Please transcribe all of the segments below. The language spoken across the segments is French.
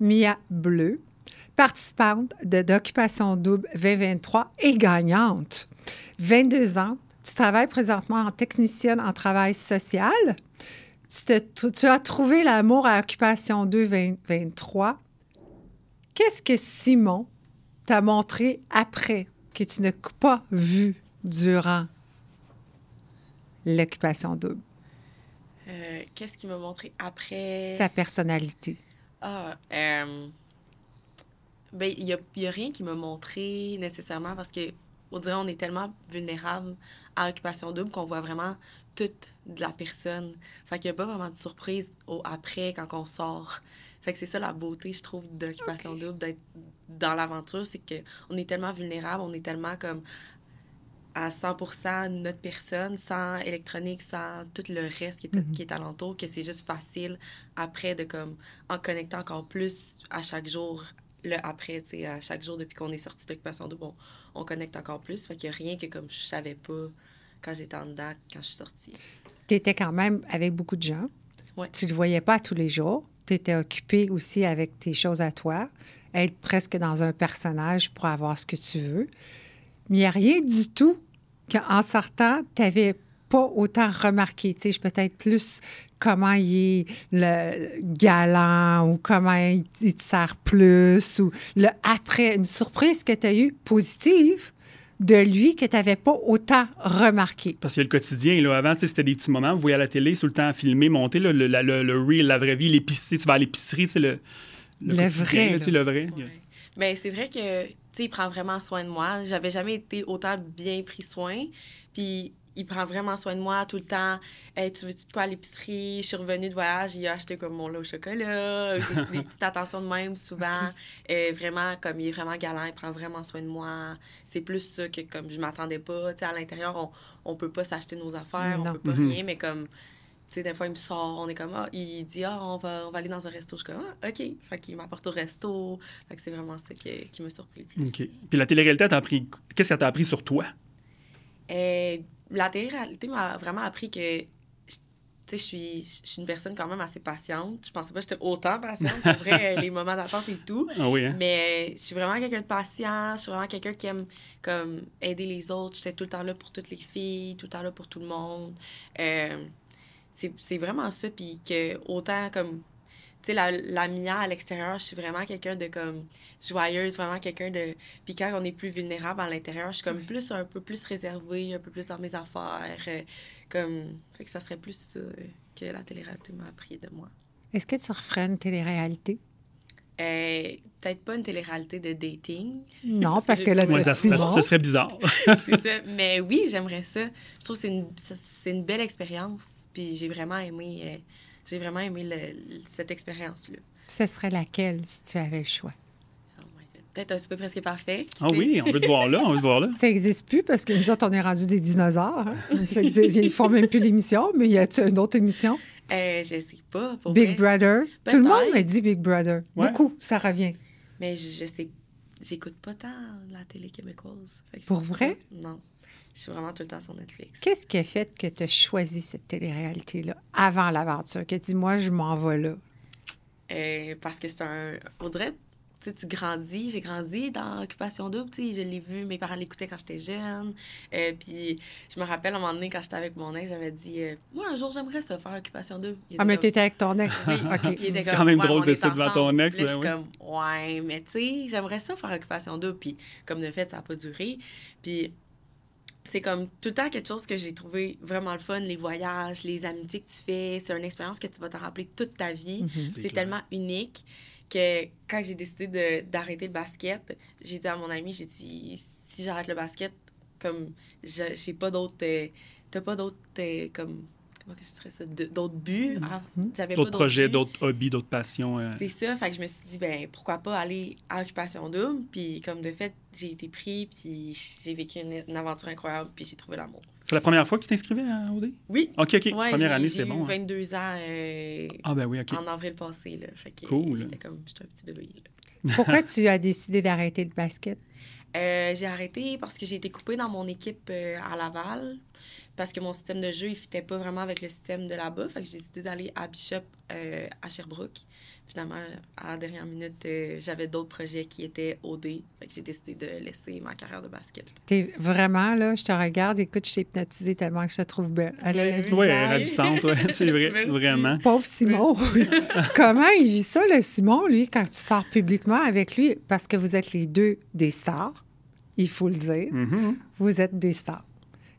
Mia Bleu, participante de d'Occupation Double 2023 et gagnante. 22 ans, tu travailles présentement en technicienne en travail social. Tu, te- tu as trouvé l'amour à Occupation 2 2023. Qu'est-ce que Simon t'a montré après que tu n'as pas vu durant l'Occupation Double? Euh, Qu'est-ce qu'il m'a montré après? Sa personnalité. Ah, euh, ben, il n'y a, y a rien qui m'a montré nécessairement parce que, on dirait, on est tellement vulnérable à Occupation Double qu'on voit vraiment toute de la personne. Fait qu'il n'y a pas vraiment de surprise au après quand on sort. Fait que c'est ça la beauté, je trouve, d'Occupation Double, d'être dans l'aventure, c'est qu'on est tellement vulnérable, on est tellement comme à 100% notre personne, sans électronique, sans tout le reste qui est, qui est alentour, que c'est juste facile après de comme en connecter encore plus à chaque jour, le après, tu sais, à chaque jour depuis qu'on est sorti d'occupation double, on, on connecte encore plus. Fait qu'il n'y a rien que comme je savais pas quand j'étais en dedans, quand je suis sortie. Tu étais quand même avec beaucoup de gens. Ouais. Tu ne le voyais pas tous les jours. Tu étais occupé aussi avec tes choses à toi, être presque dans un personnage pour avoir ce que tu veux. Mais il n'y a rien du tout qu'en sortant, tu n'avais pas autant remarqué. Tu sais, peut-être plus comment il est le galant ou comment il, il te sert plus ou le après, une surprise que tu as eue positive de lui que tu n'avais pas autant remarqué. Parce a le quotidien. Là. Avant, tu sais, c'était des petits moments. Vous voyez à la télé, tout le temps filmer, monter, là, le, la- le, le real, la vraie vie, l'épicerie. Tu vas à l'épicerie, sais, le, Le quotidien, vrai, là, le vrai. Ouais. Mais c'est vrai que, il prend vraiment soin de moi. J'avais jamais été autant bien pris soin. Puis il prend vraiment soin de moi tout le temps. Hey, tu veux-tu de quoi à l'épicerie? Je suis revenue de voyage, il a acheté comme mon lot au chocolat, des, des petites attentions de même souvent. Euh, vraiment, comme il est vraiment galant, il prend vraiment soin de moi. C'est plus ça que comme je m'attendais pas. Tu sais, à l'intérieur, on, on peut pas s'acheter nos affaires, Non. on peut pas Mhm. rien, mais comme sais, des fois, il me sort, on est comme, ah, il dit, ah, on va, on va aller dans un resto. Je suis comme, ah, OK. Fait qu'il m'apporte au resto. Fait que c'est vraiment ça qui, qui m'a surpris le plus. OK. Puis la télé-réalité, t'as appris... qu'est-ce qu'elle t'a appris sur toi? Euh, la télé-réalité m'a vraiment appris que, tu sais, je suis, je suis une personne quand même assez patiente. Je pensais pas que j'étais autant patiente, pour vrai, les moments d'attente et tout. Ah oui, hein? Mais je suis vraiment quelqu'un de patient, je suis vraiment quelqu'un qui aime comme aider les autres. J'étais tout le temps là pour toutes les filles, tout le temps là pour tout le monde. Euh, c'est vraiment ça. Puis que autant comme, tu sais, la, la Mia à l'extérieur, je suis vraiment quelqu'un de comme joyeuse, vraiment quelqu'un de. Puis quand on est plus vulnérable à l'intérieur, je suis comme plus, un peu plus réservée, un peu plus dans mes affaires. euh, comme, fait que ça serait plus ça euh, que la télé-réalité m'a appris de moi. Est-ce que tu referais une télé-réalité? Euh, Peut-être pas une télé-réalité de dating. Non, Parce parce que que là, Ouais, ça, ça- Simon. ça serait bizarre. c'est ça. Mais oui, j'aimerais ça. Je trouve que c'est une, ça- c'est une belle expérience. Puis j'ai vraiment aimé, euh, j'ai vraiment aimé le- le- cette expérience-là. Ce serait laquelle si tu avais le choix? Oh. Peut-être un super presque parfait. Ah oui, on veut te voir là, on veut te voir là. Ça n'existe plus parce que nous autres, on est rendus des dinosaures. hein. Ça existe- Ils font même plus l'émission, mais y a-tu une autre émission? Euh, je sais pas. Pour Big vrai. Brother? Tout le monde me dit Big Brother. Ouais. Beaucoup, ça revient. Mais je, je sais. J'écoute pas tant la télé québécoise. Pour vrai? pas. Non. Je suis vraiment tout le temps sur Netflix. Qu'est-ce qui a fait que tu as choisi cette télé-réalité-là avant l'aventure? Que dis moi, je m'en vais là. Euh, parce que c'est un. Dirait, tu sais, tu grandis. J'ai grandi dans Occupation Double. Tu sais, je l'ai vu, mes parents l'écoutaient quand j'étais jeune. Euh, puis je me rappelle, à un moment donné, quand j'étais avec mon ex, j'avais dit euh, Moi, un jour, j'aimerais ça faire Occupation Double. Il Ah, était mais t'étais avec ton ex. Oui. OK. Était C'est comme, quand même Ouais, drôle de ça devant ton ex, Là, je ouais, suis comme, ouais, mais tu sais, j'aimerais ça faire Occupation Double. Puis comme de fait, ça n'a pas duré. Puis c'est comme tout le temps quelque chose que j'ai trouvé vraiment le fun, les voyages, les amitiés que tu fais. C'est une expérience que tu vas te rappeler toute ta vie. Mhm. C'est tellement unique que quand j'ai décidé de- d'arrêter le basket, j'ai dit à mon ami, j'ai dit, si j'arrête le basket, comme, je- j'ai pas d'autres... euh, T'as pas d'autres, euh, comme... Comment que je dirais ça? D'autres buts. Ah, J'avais pas D'autres projets, d'autres hobbies, d'autres passions. euh. C'est ça, fait que je me suis dit, ben pourquoi pas aller à Occupation Double. Puis comme de fait, j'ai été pris, puis j'ai vécu une, une aventure incroyable, puis j'ai trouvé l'amour. C'est la première fois que tu t'inscrivais à OD? Oui. OK, OK. Ouais, Première j'ai- année, j'ai c'est bon. hein. 22 ans euh, Ah ben oui, OK. en avril passé, là. Fait que Cool. j'étais comme, j'étais un petit bébé, là. Pourquoi tu as décidé d'arrêter le basket? Euh, j'ai arrêté parce que j'ai été coupée dans mon équipe euh, à Laval. Parce que mon système de jeu, il fitait pas vraiment avec le système de là-bas. Fait que j'ai décidé d'aller à Bishop, euh, à Sherbrooke. Finalement, à la dernière minute, euh, j'avais d'autres projets qui étaient OD. Fait que j'ai décidé de laisser ma carrière de basket. T'es vraiment, là, je te regarde, écoute, je t'ai hypnotisée tellement que je te trouve belle. Elle a le Oui, ravissante, ouais, c'est vrai, Merci. vraiment. Pauvre Simon. Comment il vit ça, le Simon, lui, quand tu sors publiquement avec lui? Parce que vous êtes les deux des stars, il faut le dire. Mhm. Vous êtes des stars.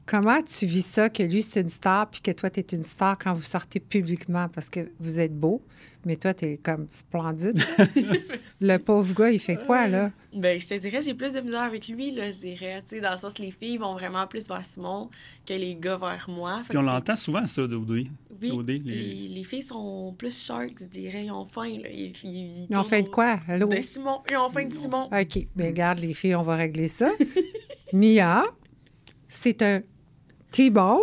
Comment tu vis ça, que lui, c'est une star, puis que toi, tu es une star quand vous sortez publiquement? Parce que vous êtes beau, mais toi, tu es comme splendide. le pauvre gars, il fait quoi, là? Ben, je te dirais, j'ai plus de misère avec lui, là, je dirais. Tu sais, dans le sens, les filles vont vraiment plus vers Simon que les gars vers moi. Fait Puis on l'entend souvent, ça, d'OD. Oui, OD, les- les... les filles sont plus sharks, je dirais. Ils ont faim, là. Ils, ils- Ils ont fait de quoi? Allô? De Simon. Ils ont faim de Simon. OK. Bien, regarde, les filles, on va régler ça. Mia, c'est un T-bone,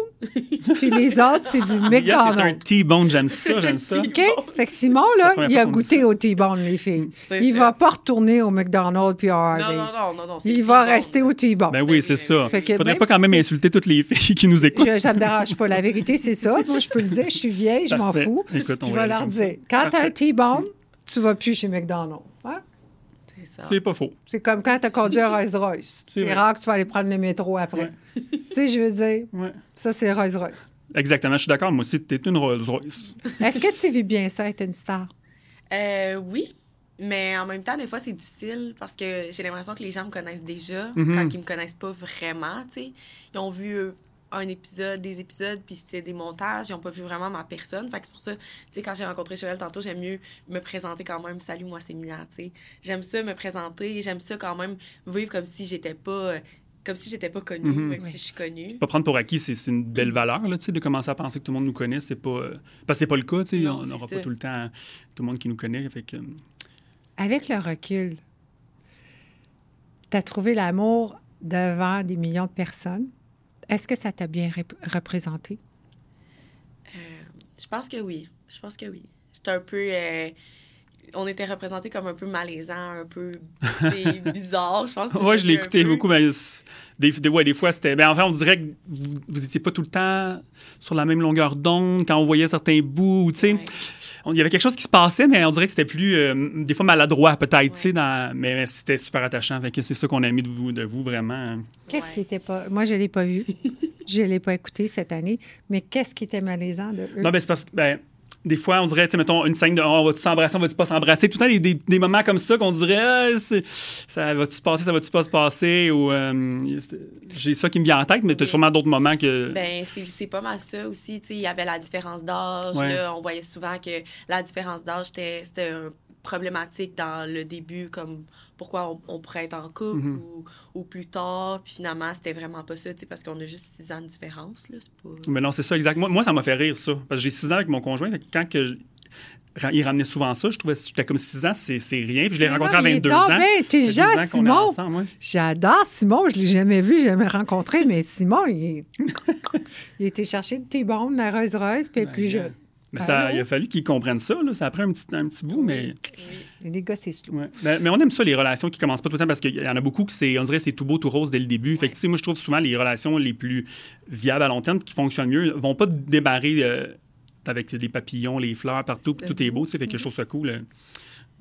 puis les autres, c'est du Yes, c'est un McDonald's. T-bone, j'aime ça, j'aime ça. OK? Fait que Simon, là, il a goûté au T-bone, les filles. Il va pas retourner au McDonald's puis au Non, Hardee's. non, non, non, non. Il va rester au T-bone. Ben Ben oui, oui, c'est ben ça. Fait que Faudrait pas quand même si- insulter toutes les filles qui nous écoutent. Je- ça me dérange pas. La vérité, c'est ça. Moi, je peux le dire. Je suis vieille, je m'en fous. Écoute, on je va vais leur dire. Quand t'as un. T-bone, tu vas plus chez McDonald's. Hein? C'est ça. C'est pas faux. C'est comme quand t'as conduit un Rolls-Royce. C'est rare que tu vas aller prendre le métro après. tu sais, je veux dire, Ouais. ça, c'est Rolls-Royce. Exactement, je suis d'accord. Moi aussi, t'es une Rolls Royce. Est-ce que tu vis bien ça, être une star? Euh, oui, mais en même temps, des fois, c'est difficile parce que j'ai l'impression que les gens me connaissent déjà Mhm. quand ils me connaissent pas vraiment, tu sais. Ils ont vu un épisode, des épisodes, puis c'était des montages, ils ont pas vu vraiment ma personne. Fait que c'est pour ça, tu sais, quand j'ai rencontré Joël tantôt, j'aime mieux me présenter quand même. Salut, moi, c'est Mia, tu sais. J'aime ça me présenter, j'aime ça quand même vivre comme si j'étais pas... euh, comme si j'étais pas connue, Mhm. même Oui. si je suis connue. Pas prendre pour acquis, c'est c'est une belle valeur, là, tu sais, de commencer à penser que tout le monde nous connaît. C'est pas... euh, Parce que c'est pas le cas, tu sais. On n'aura pas tout le temps tout le monde qui nous connaît. Fait que... Avec le recul, tu as trouvé l'amour devant des millions de personnes? Est-ce que ça t'a bien rep- représenté? Euh, je pense que oui. Je pense que oui. J'étais un peu. euh, on était représentés comme un peu malaisant, un peu bizarre, je pense. que Ouais, je l'ai un écouté peu. beaucoup, mais des, des, ouais, des fois, c'était. Ben, enfin, on dirait que vous, vous étiez pas tout le temps sur la même longueur d'onde quand on voyait certains bouts, tu sais. Ouais. Il y avait quelque chose qui se passait, mais on dirait que c'était plus, euh, des fois, maladroit, peut-être, tu sais, dans- mais, mais c'était super attachant. Fait que c'est ça qu'on a mis de vous, de vous vraiment. Qu'est-ce Ouais. qui était pas. Moi, je ne l'ai pas vu. je ne l'ai pas écouté cette année. Mais qu'est-ce qui était malaisant de eux? Non, ben, c'est parce que, ben, des fois, on dirait, tu sais, mettons, une scène de oh, on va-tu s'embrasser, on va-tu pas s'embrasser? Tout le temps, des, des, des moments comme ça qu'on dirait, ah, ça va-tu se passer, ça va-tu pas se passer, ou euh, j'ai ça qui me vient en tête, mais tu as sûrement d'autres moments que. Ben, c'est pas mal ça aussi. Tu sais, il y avait la différence d'âge. Ouais. On voyait souvent que la différence d'âge, c'était c'était un- problématique dans le début, comme pourquoi on, on pourrait être en couple Mhm. ou, ou plus tard. Puis finalement, c'était vraiment pas ça, tu sais, parce qu'on a juste six ans de différence. Là. C'est pas... Mais non, c'est ça, exact. Moi, moi, ça m'a fait rire, ça. Parce que j'ai 6 ans avec mon conjoint. fait que quand que je- il ramenait souvent ça, je trouvais j'étais comme 6 ans, c'est rien. Puis je l'ai rencontré non, à il est 22 donc ans. bien Ça fait 12 intelligent, ans qu'on est Simon. ouais. J'adore Simon. Je l'ai jamais vu, jamais rencontré, mais Simon, il, il était chercher de tes bonnes, la Rose Rose, puis est plus jeune. Mais ça, Allô? il a fallu qu'ils comprennent ça. Là. Ça a pris un petit, un petit bout, mais... Oui. Les gars, c'est slow. Ouais. Mais, mais on aime ça, les relations qui commencent pas tout le temps, parce qu'il y en a beaucoup que c'est, on dirait, c'est tout beau, tout rose dès le début. Fait que, moi, je trouve souvent les relations les plus viables à long terme, qui fonctionnent mieux, vont pas démarrer euh, avec des papillons, les fleurs partout, puis tout est beau. beau, tu sais. Fait que je trouve ça cool.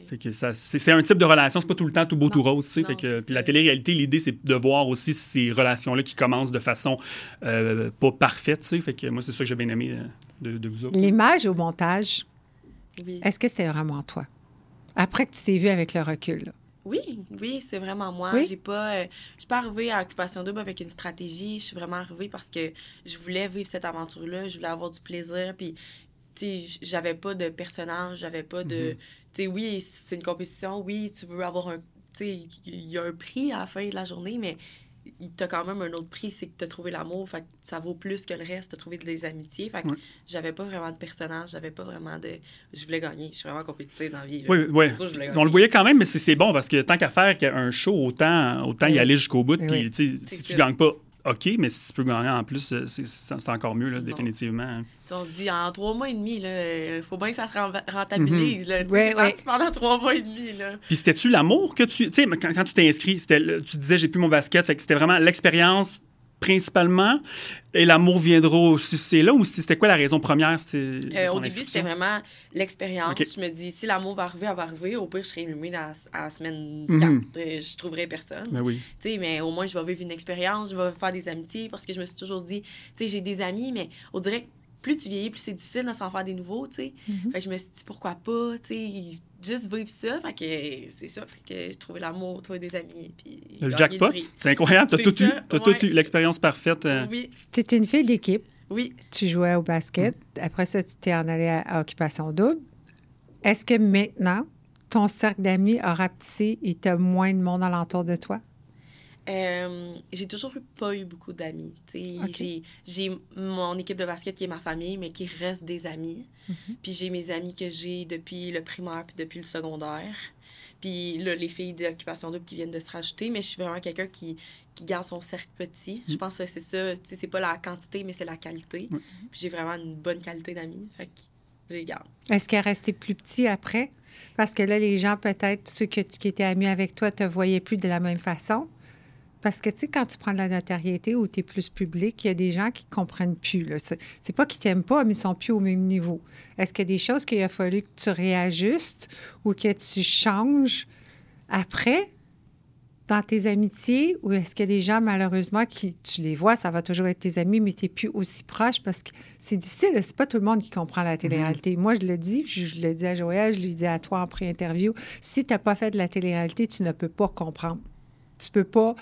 Fait que ça, c'est, c'est un type de relation, c'est pas tout le temps tout beau, tout rose. Non, Fait que, puis la télé-réalité, l'idée, c'est de voir aussi ces relations-là qui commencent de façon euh, pas parfaite, tu sais. Fait que moi, c'est ça que j'ai bien aimé euh, de, de vous autres. L'image au montage, Oui. est-ce que c'était vraiment toi? Après que tu t'es vu avec le recul. là. Oui, oui, c'est vraiment moi. Oui? J'ai pas, euh, je suis pas arrivée à Occupation Double avec une stratégie. Je suis vraiment arrivée parce que je voulais vivre cette aventure-là. Je voulais avoir du plaisir. Puis, j'avais pas de personnage, j'avais pas de. Sais, oui, c'est une compétition. Oui, tu veux avoir un. Il y a un prix à la fin de la journée, mais tu as quand même un autre prix, c'est que tu as trouvé l'amour. Fait que ça vaut plus que le reste. Tu as trouvé des amitiés. Fait que j'avais pas vraiment de personnage, j'avais pas vraiment de. Je voulais gagner. Je suis vraiment compétitive dans la vie. là. Oui, oui. Sûr On le voyait quand même, mais c'est c'est bon parce que tant qu'à faire un show, autant, autant y aller jusqu'au bout. Puis, si tu gagnes pas, OK, mais si tu peux gagner en plus, euh, c'est encore mieux, là, définitivement. On se dit, en trois mois et demi, il faut bien que ça se ren- rentabilise. là. Ouais, ouais. pendant trois mois et demi. Là. Puis c'était-tu l'amour que tu. Tu sais, quand, quand tu t'es inscrit, tu disais j'ai plus mon basket, fait que c'était vraiment l'expérience principalement. Et l'amour viendra aussi. C'est là ou c'était quoi la raison première? Euh, au début, c'était vraiment l'expérience. Je me dis, si l'amour va arriver, elle va arriver. Au pire, je serai inhumée à, la semaine 4. Mhm. Euh, je trouverai personne. Mais ben oui. mais au moins, je vais vivre une expérience, je vais faire des amitiés parce que je me suis toujours dit, j'ai des amis, mais on dirait que plus tu vieillis, plus c'est difficile de s'en faire des nouveaux, tu sais. Fait que je me suis dit, pourquoi pas, tu sais, juste vivre ça. Fait que c'est ça, fait que j'ai trouvé l'amour, trouvé des amis, puis Le jackpot, c'est incroyable, t'as tout, eu, as tout eu, l'expérience parfaite. Euh. Oui. Tu étais une fille d'équipe. Oui. Tu jouais au basket. Après ça, tu t'es en allé à, Occupation Double. Est-ce que maintenant, ton cercle d'amis a rapetissé et tu as moins de monde alentour de toi? Euh, j'ai toujours pas eu beaucoup d'amis. J'ai mon équipe de basket qui est ma famille, mais qui reste des amis. Mhm. Puis j'ai mes amis que j'ai depuis le primaire puis depuis le secondaire. Puis là, les filles d'occupation double qui viennent de se rajouter, mais je suis vraiment quelqu'un qui, qui garde son cercle petit. Je mhm. pense que c'est ça. C'est pas la quantité, mais c'est la qualité. Puis j'ai vraiment une bonne qualité d'amis. Fait que je les garde. Est-ce qu'elle est resté plus petit après? Parce que là, les gens, peut-être, ceux qui étaient amis avec toi, te voyaient plus de la même façon. Parce que, tu sais, quand tu prends de la notoriété ou tu es plus public, il y a des gens qui ne comprennent plus. C'est pas qu'ils t'aiment pas, mais ils sont plus au même niveau. Est-ce qu'il y a des choses qu'il a fallu que tu réajustes ou que tu changes après dans tes amitiés? Ou est-ce qu'il y a des gens, malheureusement, qui, tu les vois, ça va toujours être tes amis, mais tu n'es plus aussi proche parce que c'est difficile. C'est pas tout le monde qui comprend la télé-réalité. Moi, je le dis, je, le dis à Joël, je le dis à toi en pré-interview. Si tu n'as pas fait de la télé-réalité, tu ne peux pas comprendre. Tu peux pas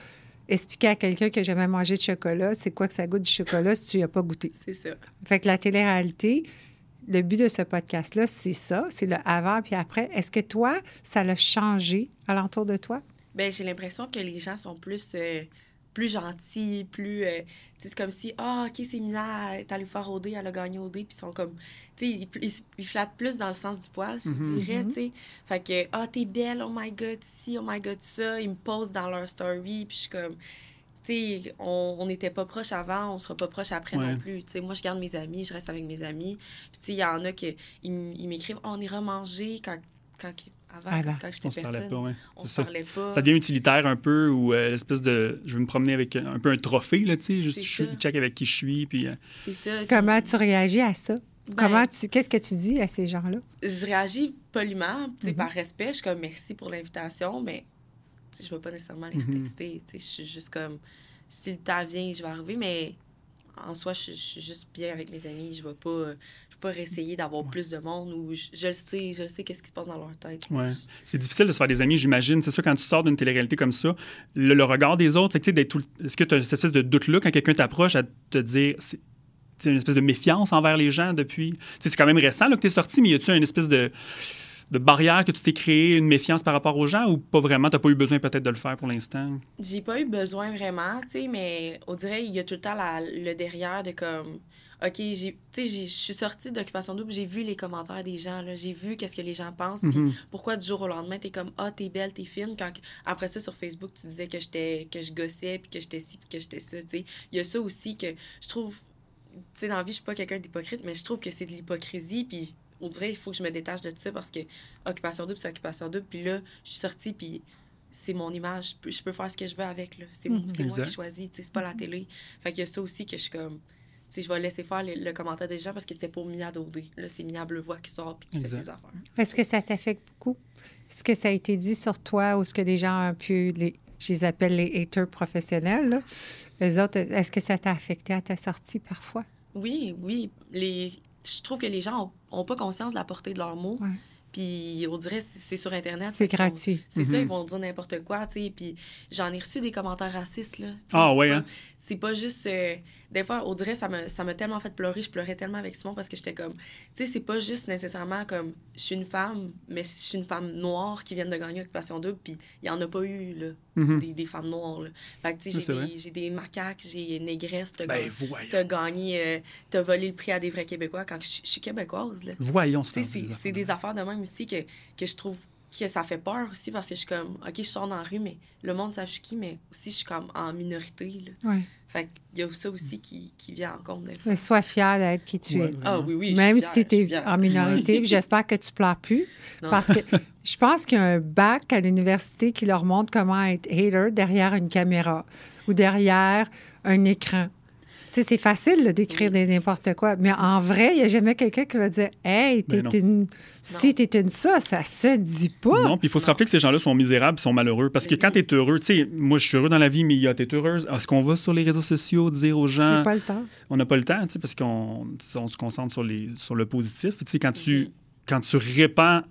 expliquer à quelqu'un que jamais mangé de chocolat, c'est quoi que ça goûte du chocolat si tu n'y as pas goûté? C'est ça. Fait que la télé-réalité, le but de ce podcast-là, c'est ça, c'est le avant puis après. Est-ce que toi, ça l'a changé alentour de toi? Bien, j'ai l'impression que les gens sont plus... Euh, plus gentil, plus. Euh, c'est comme si, ah, OK, c'est Mina, elle est allée faire OD, elle a gagné OD, puis ils sont comme. Tu sais, ils, flattent plus dans le sens du poil, je mhm. dirais, tu sais. Fait que, ah, t'es belle, oh my god, si, oh my god, ça. Ils me posent dans leur story, puis je suis comme. Tu sais, on n'était pas proches avant, on sera pas proches après non plus. Tu sais, moi, je garde mes amis, je reste avec mes amis. Puis, tu sais, il y en a qui ils, m'écrivent, on ira manger quand, quand avant, quand, j'étais personne, parlait pas, on se parlait pas. Ça devient utilitaire un peu, ou euh, l'espèce de... Je veux me promener avec un peu un trophée, là, tu sais, juste je check avec qui je suis, puis... Euh, C'est ça. Comment tu réagis à ça? Ben, Comment tu... Qu'est-ce que tu dis à ces gens-là? Je réagis poliment, tu sais, mm-hmm. par respect. Je suis comme, merci pour l'invitation, mais je ne vais pas nécessairement les mm texter. Je suis juste comme, si le temps vient, je vais arriver, mais en soi, je, suis juste bien avec mes amis. Je ne vais pas, euh, vais pas essayer d'avoir plus de monde ou je, le sais, je sais qu'est-ce qui se passe dans leur tête. Ouais. C'est difficile de se faire des amis, j'imagine. C'est sûr, quand tu sors d'une télé-réalité comme ça, le, regard des autres, est-ce que tu as cette espèce de doute-là quand quelqu'un t'approche à te dire c'est une espèce de méfiance envers les gens depuis? C'est quand même récent là, que tu es sorti, mais y a-tu une espèce de de barrière que tu t'es créé, une méfiance par rapport aux gens ou pas vraiment? Tu n'as pas eu besoin peut-être de le faire pour l'instant? J'ai pas eu besoin vraiment, tu sais, mais on dirait il y a tout le temps le derrière de comme. OK, je suis sortie d'Occupation Double, j'ai vu les commentaires des gens, là, j'ai vu qu'est-ce que les gens pensent, puis mm-hmm. pourquoi du jour au lendemain, t'es comme, ah, t'es belle, t'es fine, quand après ça, sur Facebook, tu disais que j'étais que je gossais, puis que j'étais ci, puis que j'étais ça, tu sais. Il y a ça aussi que je trouve, tu sais, dans la vie, je suis pas quelqu'un d'hypocrite, mais je trouve que c'est de l'hypocrisie, puis on dirait il faut que je me détache de tout ça parce que Occupation double, c'est Occupation double. Puis là, je suis sortie, puis c'est mon image. Je peux, faire ce que je veux avec. C'est mhm. moi qui choisis. C'est pas la télé. Fait qu'il y a ça aussi que je suis comme. Je vais laisser faire le, commentaire des gens parce que c'était pour Mia Dodé. Là, c'est Mia Bleuvoix qui sort et qui fait ses affaires. Est-ce que ça t'affecte beaucoup? Est-ce que ça a été dit sur toi ou ce que les gens ont pu. Les, je les appelle les haters professionnels. Les autres, est-ce que ça t'a affecté à ta sortie parfois? Oui, oui. Les, je trouve que les gens n'ont pas conscience de la portée de leurs mots. Puis on dirait c'est sur Internet. C'est gratuit. C'est ça, mhm. ils vont dire n'importe quoi, tu sais. Puis j'en ai reçu des commentaires racistes, là. Ah ouais, hein? C'est pas juste... Euh, des fois, on dirait, ça m'a, ça m'a tellement fait pleurer. Je pleurais tellement avec Simon parce que j'étais comme... Tu sais, c'est pas juste nécessairement comme... Je suis une femme, mais je suis une femme noire qui vient de gagner Occupation Double, puis il y en a pas eu, là, mhm. des, des, femmes noires, là. Fait que, tu sais, j'ai, des, j'ai des macaques, j'ai une négresse. T'as, ben, t'as gagné... Euh, t'as volé le prix à des vrais Québécois quand je, suis québécoise, là. Voyons c'est, c'est des affaires de même aussi que, que je trouve que ça fait peur aussi parce que je suis comme, OK, je sors dans la rue, mais le monde sait je suis qui, mais aussi je suis comme en minorité. Là. Ouais. Fait qu'il y a ça aussi qui, qui vient en compte. sois fier d'être qui tu es. Ah oui, oui. Même si tu es en minorité, j'espère que tu pleures plus. Parce que je pense qu'il y a un bac à l'université qui leur montre comment être hater derrière une caméra ou derrière un écran. Sais, c'est facile d'écrire n'importe quoi, mais en vrai, il n'y a jamais quelqu'un qui va dire Hey, t'es une. Si t'es une ça, ça se dit pas. Non, puis il faut se rappeler que ces gens-là sont misérables, sont malheureux. Parce que quand tu es heureux, tu sais, moi, je suis heureux dans la vie, mais il y a, t'es heureuse. Est-ce qu'on va sur les réseaux sociaux dire aux gens. J'ai pas le temps. On n'a pas le temps, tu sais, parce qu'on on se concentre sur, les, sur le positif. Tu sais, quand tu, quand tu répands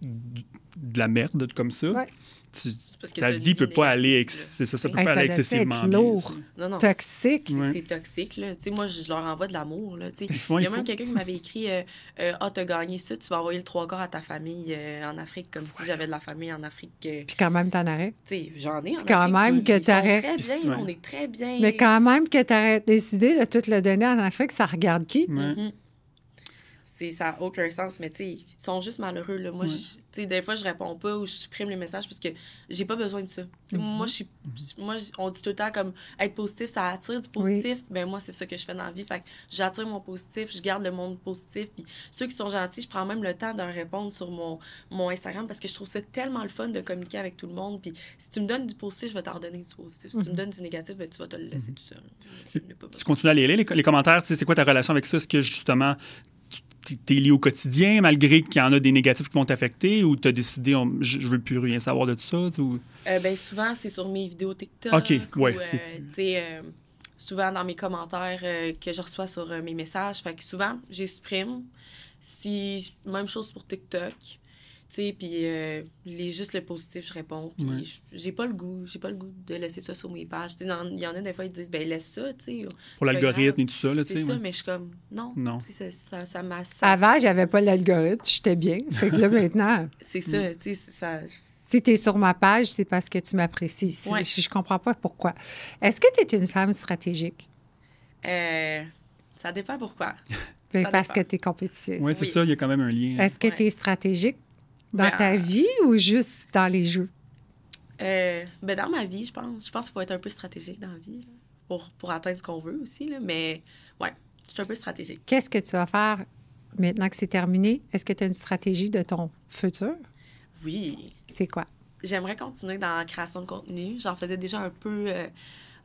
de la merde comme ça, Ouais. Tu- ta vie peut pas aller, c'est ça, ça peut Hey, pas ça aller excessivement lourd. bien. ça. Non, non. Toxique. C'est- Ouais. Toxique, là. Tu sais, moi, je je leur envoie de l'amour, là. faut, il y a il même quelqu'un qui m'avait écrit euh, euh, Ah, t'as gagné ça, tu vas envoyer le trois quarts à ta famille euh, en Afrique, comme si j'avais de la famille en Afrique. euh, Puis quand même, t'en arrêtes. tu sais, j'en ai en Quand Afrique, même ils- que t'arrêtes. très bien, Ouais. on est très bien. Mais quand même que t'aurais décidé de tout le donner en Afrique, ça regarde qui? Mhm. Ça n'a aucun sens, mais tu sais, ils sont juste malheureux. Là. Moi, Ouais. je- tu sais, des fois, je réponds pas ou je supprime les messages parce que j'ai pas besoin de ça. Mhm. Moi, je suis, moi, on dit tout le temps comme être positif, ça attire du positif. Ben moi, c'est ça que je fais dans la vie. Fait que j'attire mon positif, je garde le monde positif. Puis ceux qui sont gentils, je prends même le temps de répondre sur mon, mon Instagram parce que je trouve ça tellement le fun de communiquer avec tout le monde. Puis si tu me donnes du positif, je vais t'en redonner du positif. Si tu me donnes du négatif, ben, tu vas te le laisser tout seul. Je Tu continues à les lire, les, les commentaires. tu sais, C'est quoi ta relation avec ça? Est-ce que justement, tu es lié au quotidien, malgré qu'il y en a des négatifs qui vont t'affecter, ou tu as décidé, on- je je veux plus rien savoir de tout ça? ou- Euh, ben, souvent, c'est sur mes vidéos TikTok. Ok, ouais, euh, euh, souvent dans mes commentaires que je reçois sur mes messages. Fait que souvent, je les supprime. Si, même chose pour TikTok. Tu sais, puis euh, les, juste le positif, je réponds. Puis Ouais. j'ai pas le goût, j'ai pas le goût de laisser ça sur mes pages. Tu sais, dans- il y en a des fois, ils disent, ben laisse ça, tu sais. Pour l'algorithme et tout ça, là, tu C'est sais. ça, mais je suis comme, non. Non. Ça, ça, ça Avant, j'avais pas l'algorithme, j'étais bien. Fait que là, maintenant, C'est ça, tu sais, ça... si tu es sur ma page, c'est parce que tu m'apprécies. Si- Ouais. Je, je comprends pas pourquoi. Est-ce que tu es une femme stratégique? Euh, ça dépend pourquoi. Ben, Ça parce dépend. que tu es compétitive. Ouais, c'est Oui. ça, il y a quand même un lien. Est-ce que Ouais. tu es stratégique? Dans Ben, ta euh, vie ou juste dans les jeux? Euh, ben dans ma vie, je pense. Je pense qu'il faut être un peu stratégique dans la vie là, pour, pour atteindre ce qu'on veut aussi. Là, mais ouais, suis un peu stratégique. Qu'est-ce que tu vas faire maintenant que c'est terminé? Est-ce que tu as une stratégie de ton futur? Oui. C'est quoi? J'aimerais continuer dans la création de contenu. J'en faisais déjà un peu euh,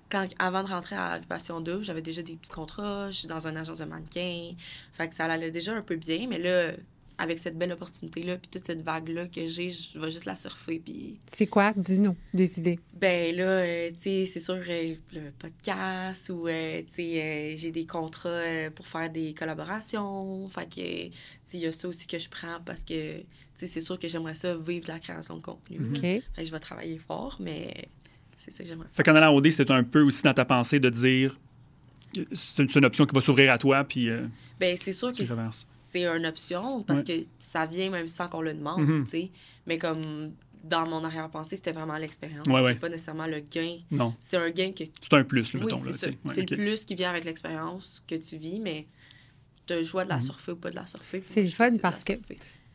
quand, avant de rentrer à Occupation 2. J'avais déjà des petits contrats. Je suis dans une agence de mannequin. Fait que ça allait déjà un peu bien. Mais là, avec cette belle opportunité-là, puis toute cette vague-là que j'ai, je vais juste la surfer. Puis C'est quoi? Dis-nous des idées. Ben là, euh, tu sais, c'est sûr, euh, le podcast ou, euh, tu sais, euh, j'ai des contrats euh, pour faire des collaborations. Fait que, tu sais, il y a ça aussi que je prends parce que, tu sais, c'est sûr que j'aimerais ça vivre de la création de contenu. OK. Fait que je vais travailler fort, mais c'est ça que j'aimerais Fait qu'en allant au D, c'était un peu aussi dans ta pensée de dire que c'est une, c'est une option qui va s'ouvrir à toi, puis euh, Ben, c'est sûr que C'est une option parce que ça vient même sans qu'on le demande, Mhm. tu sais. Mais comme dans mon arrière-pensée, c'était vraiment l'expérience. Ouais, ouais. Pas nécessairement le gain. non, C'est un gain que c'est un plus, là, Oui, mettons. c'est là, ça. tu sais. Ouais, c'est ok. le plus qui vient avec l'expérience que tu vis, mais tu as le choix de la Mhm. surfer ou pas de la surfer. C'est le fun parce que-.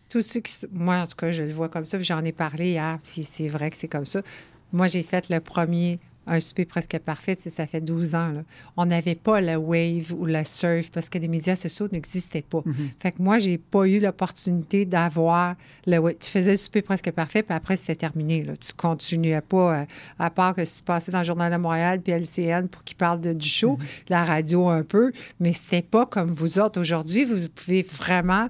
Tous ceux qui. Moi, en tout cas, je le vois comme ça, puis j'en ai parlé hier, puis c'est vrai que c'est comme ça. Moi, j'ai fait le premier, un souper presque parfait, ça fait 12 ans. là. On n'avait pas le wave ou le surf parce que les médias sociaux n'existaient pas. Mhm. Fait que moi, j'ai pas eu l'opportunité d'avoir le wave. Tu faisais le souper presque parfait, puis après, c'était terminé. Là. Tu continuais pas, euh, à part que tu passais dans le Journal de Montréal puis LCN pour qu'ils parlent de- du show, la radio un peu, mais c'était pas comme vous autres. Aujourd'hui, vous pouvez vraiment...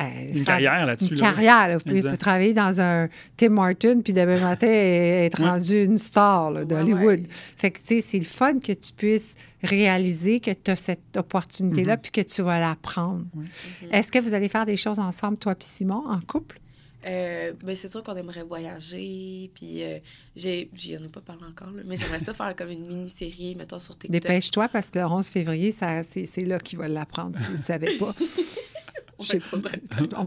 euh, Une carrière là-dessus. une là, carrière. là. Vous pouvez Exact. travailler dans un Tim Martin, puis demain matin, être Ouais. rendu une star Ouais, d'Hollywood. ouais. Fait que, tu sais, c'est le fun que tu puisses réaliser que tu as cette opportunité-là, Mhm. puis que tu vas la prendre. Mhm. Est-ce que vous allez faire des choses ensemble, toi puis Simon, en couple? Euh, ben, c'est sûr qu'on aimerait voyager, puis euh, j'ai, j'y en ai pas parlé encore, là, mais j'aimerais ça faire comme une mini-série, mettons, sur TikTok. Dépêche-toi, parce que le 11 février, ça, c'est, c'est là qu'il va l'apprendre, s'il ne savait pas. Je sais pas.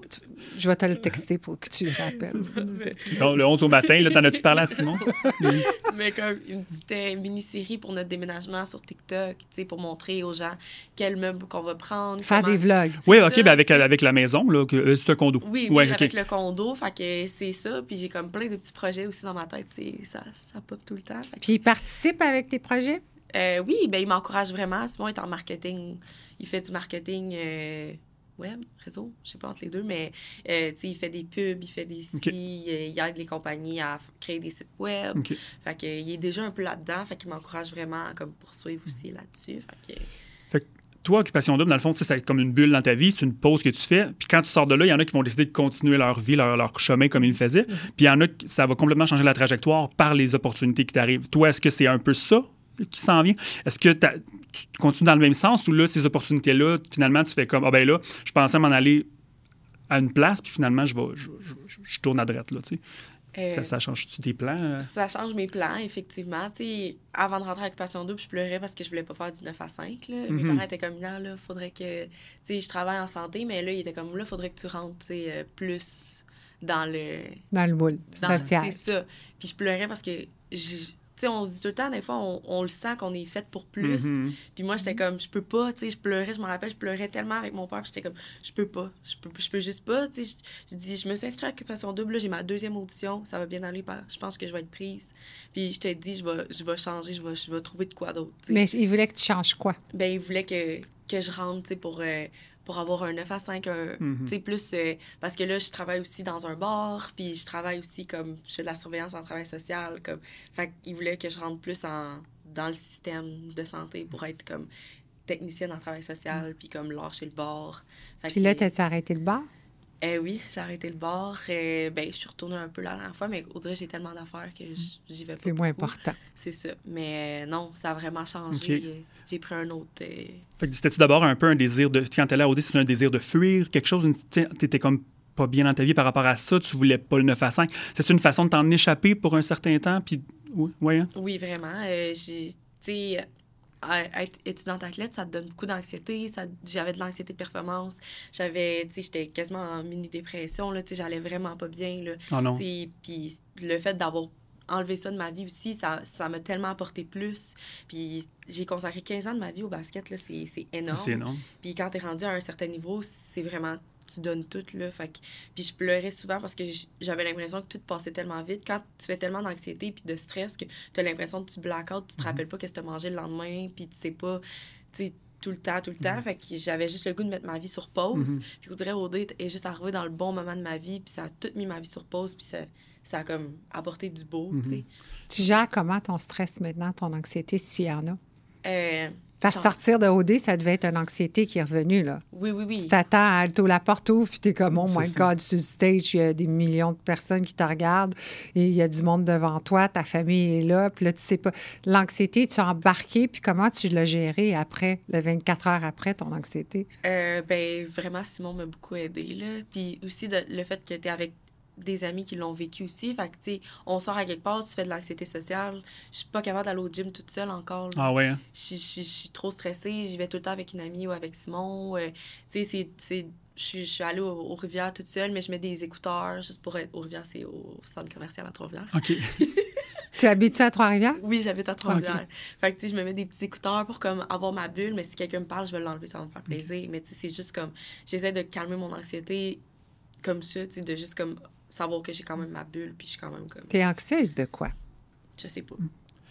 Tu- Je vais te le texter pour que tu le rappelles. Donc, le 11 au matin, là, t'en as-tu parlé à Simon? mais comme une petite euh, mini-série pour notre déménagement sur TikTok, tu sais, pour montrer aux gens quels meubles qu'on va prendre. Faire comment- des vlogs. Oui, OK, ben avec, avec la maison, là, que, euh, c'est un condo. Oui, oui, Ouais, avec le condo. Fait que c'est ça. Puis j'ai comme plein de petits projets aussi dans ma tête. tu sais, Ça, ça pop tout le temps. Que- Puis il participe avec tes projets? Euh, oui, ben il m'encourage vraiment. Simon est en marketing. Il fait du marketing euh, web, réseau, je sais pas entre les deux, mais euh, il fait des pubs, il fait des sites, il, il aide les compagnies à créer des sites web. Fait que, il est déjà un peu là-dedans, fait qu'il m'encourage vraiment à comme, poursuivre aussi là-dessus. Fait que, Toi, Occupation Double, dans le fond, c'est comme une bulle dans ta vie, c'est une pause que tu fais. Puis quand tu sors de là, il y en a qui vont décider de continuer leur vie, leur, leur chemin comme ils le faisaient. Puis il y en a qui ça va complètement changer la trajectoire par les opportunités qui t'arrivent. Toi, est-ce que c'est un peu ça qui s'en vient? Est-ce que tu continues dans le même sens ou là, ces opportunités-là, finalement, tu fais comme, ah ben là, je pensais m'en aller à une place, puis finalement, je, vais, je, je- je- je tourne à droite, là, tu sais. euh, Ça, ça change-tu tes plans? euh? Ça change mes plans, effectivement. Tu sais, avant de rentrer à Occupation Double, je pleurais parce que je voulais pas faire du 9 à 5. Là. Mes Mhm. parents étaient comme, non, là, faudrait que. Tu sais, je travaille en santé, mais là, ils étaient comme, là, faudrait que tu rentres, tu sais, euh, plus dans le. Dans le moule dans- social. C'est ça. Puis je pleurais parce que. je- sais, on se dit tout le temps, des fois, on, on le sent qu'on est fait pour plus. Mhm. Puis moi, j'étais comme, je peux pas, tu sais, je pleurais, je me rappelle, je pleurais tellement avec mon père, puis j'étais comme, je peux pas, je peux, je peux juste pas, tu sais. Je, je dis, je me suis inscrite à Occupation Double, j'ai ma deuxième audition, ça va bien aller, par- je pense que je vais être prise. Puis je te dis, je vais, je vais changer, je vais, je vais trouver de quoi d'autre, tu sais. Mais il voulait que tu changes quoi? Ben, il voulait que, que je rentre, tu sais, pour, euh, pour avoir un 9 à 5, un, Mhm. tu sais, plus... euh, parce que là, je travaille aussi dans un bar, puis je travaille aussi comme... Je fais de la surveillance en travail social, comme... Fait qu'il voulait que je rentre plus en, dans le système de santé pour être comme technicienne en travail social, puis comme lâcher le bar. Fait Puis là, t'as-tu arrêté le bar? Eh oui, j'ai arrêté le bar. Euh, ben, je suis retournée un peu la dernière fois, mais dirait que j'ai tellement d'affaires que j'y vais pas. C'est moins important. C'est ça. Mais euh, non, ça a vraiment changé. Euh, J'ai pris un autre. euh, Fait que c'était-tu d'abord un peu un désir de. Quand t'allais à OD, c'était un désir de fuir quelque chose? T'étais comme pas bien dans ta vie par rapport à ça, tu voulais pas le 9 à 5. C'est une façon de t'en échapper pour un certain temps? Puis, oui, ouais, hein? Oui, vraiment. Euh, j'ai, être étudiante athlète, ça te donne beaucoup d'anxiété. J'avais de l'anxiété de performance. J'avais, tu sais, j'étais quasiment en mini-dépression, là. Tu sais, j'allais vraiment pas bien, là. Oh non. Puis le fait d'avoir enlevé ça de ma vie aussi, ça, ça m'a tellement apporté plus. Puis j'ai consacré 15 ans de ma vie au basket, c'est énorme. C'est énorme. Puis quand t'es rendu à un certain niveau, c'est vraiment tu donnes tout là. Fait que- puis je pleurais souvent parce que j'avais l'impression que tout passait tellement vite. Quand tu fais tellement d'anxiété puis de stress que tu as l'impression que tu blackout tu te rappelles pas qu'est-ce que tu as mangé le lendemain puis tu sais pas tu sais tout le temps tout le temps. Fait que j'avais juste le goût de mettre ma vie sur pause. Mhm. puis on dirait OD est juste arrivé dans le bon moment de ma vie puis ça a tout mis ma vie sur pause puis ça ça a comme apporté du beau tu sais. Tu gères comment ton stress maintenant, ton anxiété, s'il y en a? Euh, Genre- sortir de OD, ça devait être une anxiété qui est revenue, là. oui oui oui Tu t'attends à Alto, la porte ouvre, puis t'es comme, oh my ça. God, sur le stage, il y a des millions de personnes qui te regardent, et il y a du monde devant toi, ta famille est là, puis là, tu sais pas. L'anxiété, tu as embarqué, puis comment tu l'as géré après, le 24 heures après ton anxiété? Euh, ben, vraiment, Simon m'a beaucoup aidé, là. Puis aussi, de- le fait que tu es avec des amis qui l'ont vécu aussi. Fait que, tu sais, on sort à quelque part, tu fais de l'anxiété sociale. Je suis pas capable d'aller au gym toute seule encore. là. Ah ouais, hein? Je suis- trop stressée. J'y vais tout le temps avec une amie ou avec Simon. Euh, tu sais, c'est- c'est... Je suis- je suis allée au- aux Rivières toute seule, mais je mets des écouteurs juste pour être... Aux Rivières, c'est au centre commercial à Trois-Rivières. OK. Tu habites à Trois-Rivières? Oui, j'habite à Trois-Rivières. Ok. Fait que, tu sais, je me mets des petits écouteurs pour comme avoir ma bulle, mais si quelqu'un me parle, je vais l'enlever, ça va me faire plaisir. Mais tu sais, c'est juste comme, j'essaie de calmer mon anxiété comme ça, tu sais, de juste comme savoir que j'ai quand même ma bulle, puis je suis quand même comme, T'es anxieuse de quoi? je sais pas.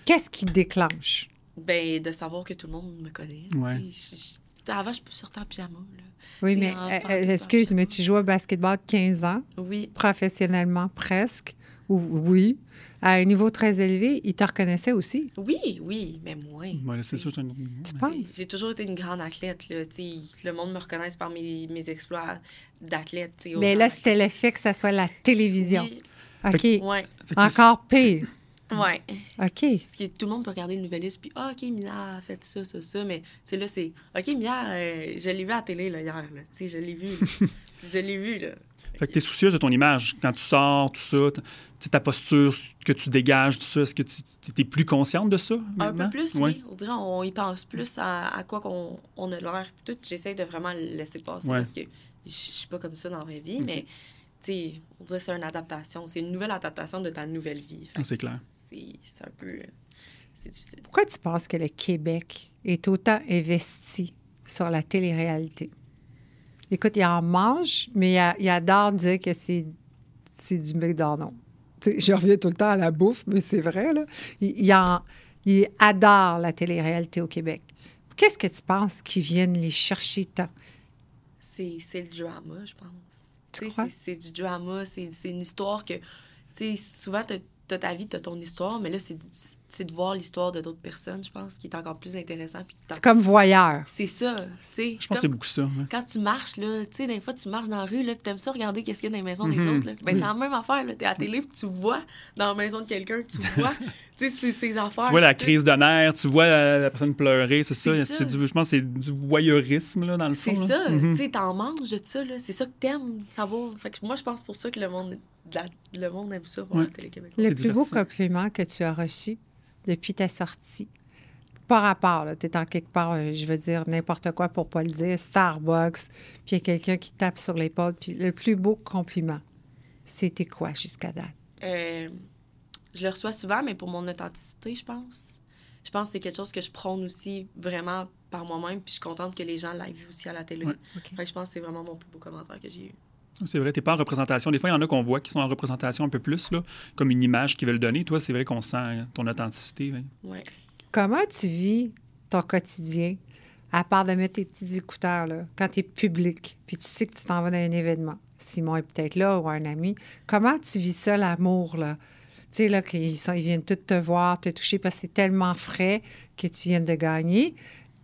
Qu'est-ce qui déclenche? Ben, de savoir que tout le monde me connaît. Ouais. Je- je- avant, je peux sortir en pyjama, là. Oui, mais en euh, euh, excuse, mais tu joues au basketball 15 ans, Oui, professionnellement presque, ou oui, à un niveau très élevé, ils te reconnaissaient aussi. oui, oui, mais moins. Ouais, c'est sûr, c'est un autre niveau. Tu penses? J'ai toujours été une grande athlète. Là, le monde me reconnaisse par mes, mes exploits d'athlète. Mais là, c'était l'effet que ça soit la télévision. Oui, OK. ouais, Fait Encore pire. ouais. OK. Parce que tout le monde peut regarder le nouvelliste, puis ah, OK, Mia a fait ça, ça, ça. Mais tu là, c'est OK, Mia, euh, je l'ai vu à la télé là, hier. Là. Je l'ai vu. je l'ai vu, là. Fait que tu es soucieuse de ton image. Quand tu sors, tout ça, t- tu sais, ta posture que tu dégages, tout ça, est-ce que tu es plus consciente de ça? Un peu plus, Ouais. oui. On dirait on y pense plus à, à quoi qu'on on a l'air. Tout, j'essaie de vraiment le laisser passer Ouais. parce que je suis pas comme ça dans la vraie vie, Ok. mais tu sais, on dirait que c'est une adaptation. C'est une nouvelle adaptation de ta nouvelle vie. Ah, c'est clair. C'est un peu... C'est difficile. Pourquoi tu penses que le Québec est autant investi sur la télé-réalité? Écoute, il en mange, mais il, a- il adore dire que c'est, c'est du McDonald's. Tu sais, je reviens tout le temps à la bouffe, mais c'est vrai, là. Il, il en- il adore la télé-réalité au Québec. Qu'est-ce que tu penses qu'ils viennent les chercher tant? C'est c'est le drama, je pense. Tu Tu crois? c'est c'est du drama, c'est c'est une histoire que, tu sais, souvent, t'as t'as ta vie, t'as ton histoire, mais là, c'est c'est de voir l'histoire de d'autres personnes, je pense, qui est encore plus intéressant. C'est comme voyeur. C'est ça, tu sais. Je pense que c'est beaucoup ça. ouais. quand tu marches, là, tu sais, des fois, tu marches dans la rue, là, puis t'aimes ça regarder qu'est-ce qu'il y a dans les maisons des Mhm. autres, là. Ben, c'est la même affaire, là. T'es à la télé, puis tu vois dans la maison de quelqu'un, tu vois, tu sais, c'est ces affaires. Tu vois la crise de nerfs, tu vois la, la personne pleurer, c'est ça. Ça. du, je pense que c'est du voyeurisme, là, dans le fond. C'est ça, Mhm. tu sais, t'en manges de ça, là. C'est ça que t'aimes. Fait que moi, je pense pour ça que le monde, la- le monde aime ça, voir Ouais. la télé québécoise. Le plus beau compliment que tu as reçu depuis ta sortie. Par rapport, tu es en quelque part, euh, je veux dire n'importe quoi pour pas le dire, Starbucks, puis il y a quelqu'un qui tape sur l'épaule, puis le plus beau compliment, c'était quoi jusqu'à date? Euh, je le reçois souvent, mais pour mon authenticité, je pense. Je pense que c'est quelque chose que je prône aussi vraiment par moi-même, puis je suis contente que les gens l'aient vu aussi à la télé. Ouais. OK. Fait que je pense que c'est vraiment mon plus beau commentaire que j'ai eu. C'est vrai, t'es pas en représentation. Des fois, il y en a qu'on voit qui sont en représentation un peu plus, là, comme une image qu'ils veulent donner. Toi, c'est vrai qu'on sent ton authenticité. hein. Ouais. Comment tu vis ton quotidien, à part de mettre tes petits écouteurs, là, quand tu es public, puis tu sais que tu t'en vas dans un événement? Simon est peut-être là ou un ami. Comment tu vis ça, l'amour, là? Tu sais, là, qu'ils ils viennent tous te voir, te toucher, parce que c'est tellement frais que tu viens de gagner.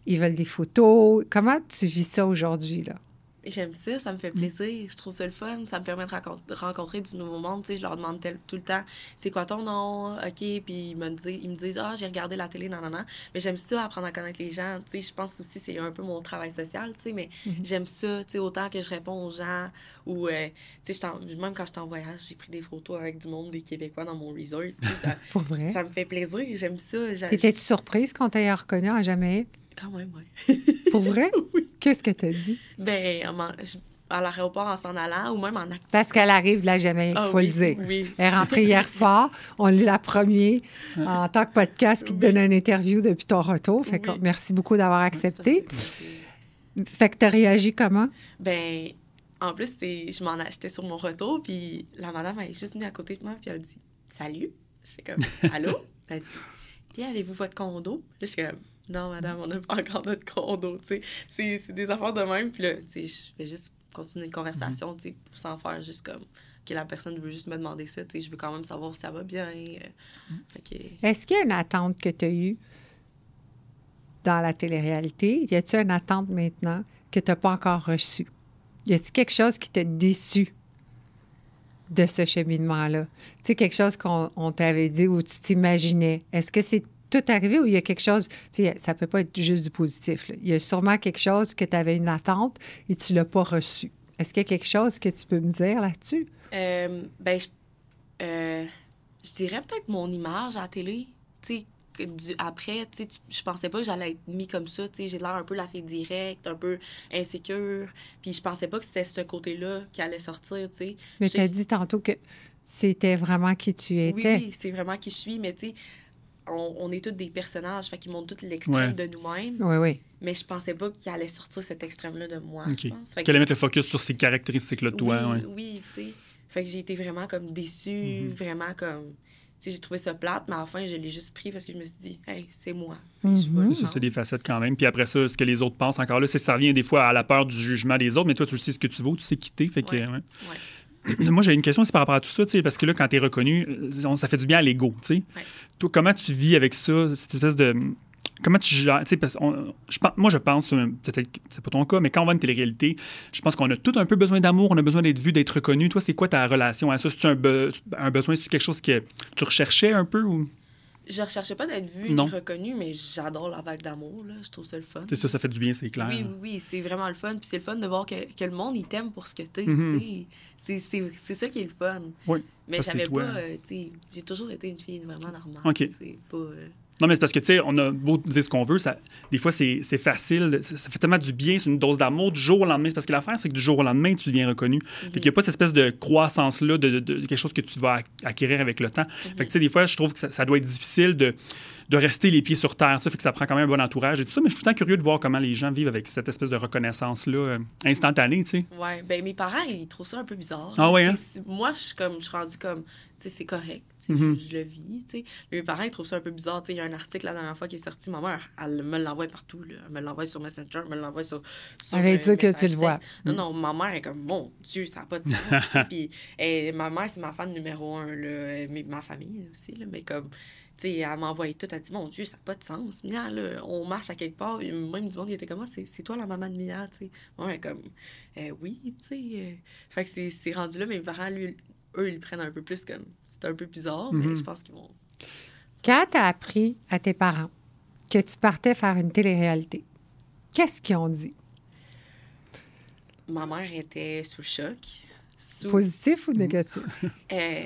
Ils veulent des photos. Comment tu vis ça aujourd'hui, là? J'aime ça, ça me fait plaisir. Je trouve ça le fun. Ça me permet de rencontrer du nouveau monde. Tu sais, je leur demande tel- tout le temps, c'est quoi ton nom? OK. Puis ils me disent, ils me disent ah, j'ai regardé la télé, non, non, non. Mais j'aime ça, apprendre à connaître les gens. Tu sais, je pense aussi c'est un peu mon travail social, tu sais, mais j'aime ça, tu sais, autant que je réponds aux gens ou, euh, tu sais, je même quand j'étais en voyage, j'ai pris des photos avec du monde, des Québécois dans mon resort. Ça, Pour vrai? ça me fait plaisir. J'aime ça. T'étais-tu surprise qu'on t'ait reconnu en Jamaïque? Quand même, ouais. Pour vrai? Qu'est-ce que t'as dit? Ben, je- à l'aéroport en s'en allant ou même en activité. Parce qu'elle arrive de la Jamaïque, il Ah faut oui, le dire. Oui. Elle est rentrée hier soir. On est la première en tant que podcast qui te donne une interview depuis ton retour. Fait que merci beaucoup d'avoir accepté. fait. Fait que tu as réagi comment? Ben, en plus, je m'en achetais sur mon retour, puis la madame, elle est juste venue à côté de moi, puis elle a dit Salut. J'étais comme Allô? Elle dit Puis avez-vous votre condo? Là, j'étais comme Non, madame, on n'a pas encore notre condo. Tu sais, c'est, des affaires de même, puis là, tu sais, je fais juste continuer une conversation, tu sais, sans faire juste comme que la personne veut juste me demander ça. Tu sais, je veux quand même savoir si ça va bien. euh, que- Est-ce qu'il y a une attente que tu as eue dans la télé-réalité? Y a-t-il une attente maintenant que tu n'as pas encore reçue? Y a-t-il quelque chose qui t'a déçu de ce cheminement-là? Tu sais, quelque chose qu'on on t'avait dit ou tu t'imaginais. Est-ce que c'est tout arrivé ou il y a quelque chose, tu sais, ça peut pas être juste du positif. là. Il y a sûrement quelque chose que tu avais une attente et tu l'as pas reçu. Est-ce qu'il y a quelque chose que tu peux me dire là-dessus? Euh, ben, je, euh, je dirais peut-être mon image à la télé. Tu sais, du, après, tu sais, je pensais pas que j'allais être mis comme ça. Tu sais, j'ai l'air un peu la fille directe, un peu insécure. Puis je pensais pas que c'était ce côté-là qui allait sortir, tu sais. Mais tu as dit tantôt que c'était vraiment qui tu étais. oui, c'est vraiment qui je suis, mais tu sais, on, on est tous des personnages, fait qu'ils montrent tout l'extrême Ouais. de nous-mêmes. Oui, oui. Mais je pensais pas qu'il allait sortir cet extrême-là de moi, OK. je pense. Fait que Qu'elle allait mettre le focus sur ces caractéristiques-là de toi. oui, ouais. oui, tu sais. Fait que j'ai été vraiment comme déçue, Mhm. vraiment comme. Tu sais, j'ai trouvé ça plate, mais à la fin, je l'ai juste pris parce que je me suis dit, hey, c'est moi. Tu sais, je Mhm. C'est ça, c'est des facettes quand même. Puis après ça, ce que les autres pensent encore là, c'est ça revient des fois à la peur du jugement des autres, mais toi, tu sais ce que tu vaux, tu sais quitter. Fait que, Ouais. Moi, j'ai une question aussi par rapport à tout ça, tu sais, parce que là, quand tu es reconnu, euh, ça fait du bien à l'ego, tu sais. Ouais. Toi, comment tu vis avec ça, cette espèce de. Comment tu gères, parce je moi, je pense, euh, peut-être que c'est pas ton cas, mais quand on va à une télé-réalité, je pense qu'on a tout un peu besoin d'amour, on a besoin d'être vu, d'être reconnu. Toi, c'est quoi ta relation à ça? C'est-tu un, be- un besoin, c'est quelque chose que tu recherchais un peu ou? Je recherchais pas d'être vue Non. ni reconnue, mais j'adore la vague d'amour, là. Je trouve ça le fun. C'est ça, ça fait du bien, c'est clair. Oui, oui, oui, c'est vraiment le fun. Puis c'est le fun de voir que, que le monde, il t'aime pour ce que t'es. Tu sais. C'est- C'est c'est ça qui est le fun. Oui, Mais que j'avais pas, euh, tu sais, j'ai toujours été une fille vraiment normale. OK. Pas, euh, Non, mais c'est parce que, tu sais, on a beau dire ce qu'on veut, ça, des fois, c'est facile. Ça, ça fait tellement du bien, c'est une dose d'amour du jour au lendemain. C'est parce que l'affaire, c'est que du jour au lendemain, tu deviens reconnu. Fait qu'il n'y a pas cette espèce de croissance-là de, de- de quelque chose que tu vas ac- acquérir avec le temps. Fait que, tu sais, des fois, je trouve que ça, ça doit être difficile de, de rester les pieds sur terre. Ça fait que ça prend quand même un bon entourage et tout ça. Mais je suis tout le temps curieux de voir comment les gens vivent avec cette espèce de reconnaissance-là euh, instantanée, tu sais. Ouais, ben mes parents, ils trouvent ça un peu bizarre. Ah ouais, hein? Moi, je suis comme, je suis rendue comme, c'est correct. Mhm. je, je le vis, tu sais. Mais mes parents, ils trouvent ça un peu bizarre. Tu sais, il y a un article la dernière fois qui est sorti. Ma mère, elle me l'envoie partout. Là. Elle me l'envoie sur Messenger, elle me l'envoie sur. sur Elle veut euh, dire que tu le vois. Non, non, ma mère est comme, mon Dieu, ça n'a pas de sens. Puis eh, ma mère, c'est ma fan numéro un, là. Euh, mais ma famille aussi, là. Mais comme, tu sais, elle m'envoie tout. Elle dit, mon Dieu, ça n'a pas de sens. Mia, là, on marche à quelque part. Et même du monde, il était comme, Ah, c'est toi la maman de Mia, tu sais. Ouais, comme, euh, oui, tu sais. euh. Fait que c'est- c'est rendu là, mais mes parents, lui, eux, ils le prennent un peu plus comme. C'est un peu bizarre, mais Mhm. je pense qu'ils vont. Quand tu as appris à tes parents que tu partais faire une télé-réalité, qu'est-ce qu'ils ont dit? Ma mère était sous le choc. Sous. Positif ou négatif? euh,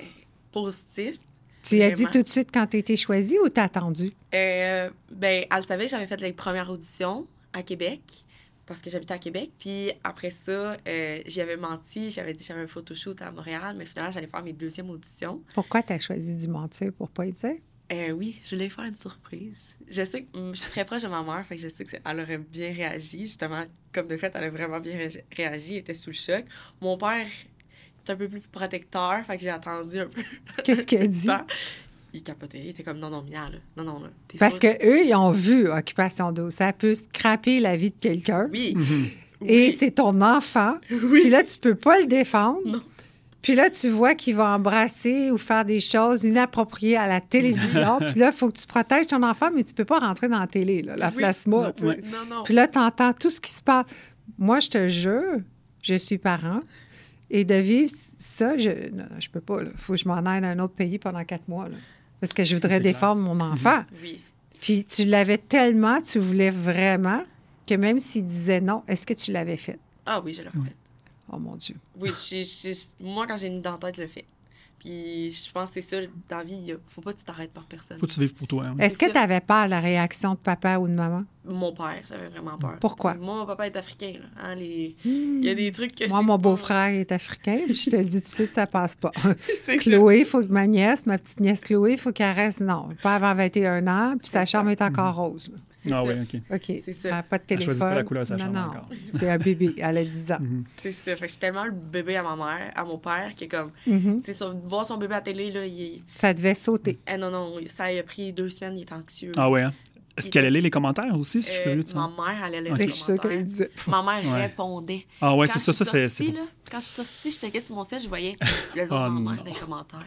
positif. Tu y as dit tout de suite quand tu été choisie ou t'as attendu? Euh, ben, elle savait que j'avais fait les premières auditions à Québec parce que j'habitais à Québec. Puis après ça, euh, j'y avais menti. J'avais dit que j'avais un photoshoot à Montréal, mais finalement, j'allais faire mes deuxièmes auditions. Pourquoi tu as choisi d'y mentir pour pas y dire? Euh, oui, je voulais faire une surprise. Je sais que hum, je suis très proche de ma mère, fait que je sais qu'elle aurait bien réagi. Justement, comme de fait, elle a vraiment bien ré- réagi, elle était sous le choc. Mon père est un peu plus protecteur, fait que j'ai attendu un peu. Qu'est-ce qu'il a dit? Il capotait, il était comme non, non, Mia, là. Non, non, là. Parce sûre? que eux, ils ont vu Occupation d'eau. Ça peut scraper la vie de quelqu'un. Oui. Mhm. Et oui. c'est ton enfant. Oui. Puis là, tu peux pas le défendre. Non. Puis là, tu vois qu'il va embrasser ou faire des choses inappropriées à la télévision. Puis là, il faut que tu protèges ton enfant, mais tu peux pas rentrer dans la télé, là, la Oui. place-moi. Non. Non, non. Puis là, tu entends tout ce qui se passe. Moi, je te jure, je suis parent. Et de vivre ça, je ne je peux pas. Il faut que je m'en aille dans un autre pays pendant quatre mois. là. Parce que je voudrais clair. défendre mon enfant. Oui. Puis tu l'avais tellement, tu voulais vraiment, que même s'il disait non, est-ce que tu l'avais fait? Ah oui, je l'ai Oui. fait. Oh mon Dieu. Oui, je- je- moi, quand j'ai une dent en tête, je le fais. Puis je pense que c'est ça, dans la vie, faut pas que tu t'arrêtes par personne. Faut que tu vives pour toi. hein. Est-ce que tu avais peur de la réaction de papa ou de maman? Mon père, j'avais vraiment peur. Pourquoi? Moi, mon papa est africain. là, hein, les... Il y a des trucs que Moi, mon beau-frère est africain, puis je te le dis tout de suite, ça passe pas. Chloé, il faut que ma nièce, ma petite nièce Chloé, il faut qu'elle reste, non, pas avant 21 ans, puis sa chambre est encore rose. C'est Ah ça. oui, OK. OK. C'est ça. Elle a pas de Elle téléphone. pas la couleur de sa non, chambre non. encore. C'est un bébé. Elle a 10 ans. C'est ça. Fait que je suis tellement le bébé à ma mère, à mon père, qui est comme... C'est ça, voir son bébé à la télé, là, il est... Ça devait sauter. Eh non, non, ça a pris deux semaines, il est anxieux. Ah ouais. hein? Est-ce qu'elle allait les commentaires aussi, si je suis Euh, curieux de ça? ma mère, elle allait les sûre commentaires. qu'elle disait. Ma mère Ouais. répondait. Ah ouais, c'est ça, ça, c'est... Quand je suis sortie, je checkais sur mon sel, je voyais le nom Ah, de ma non. mère dans les commentaires.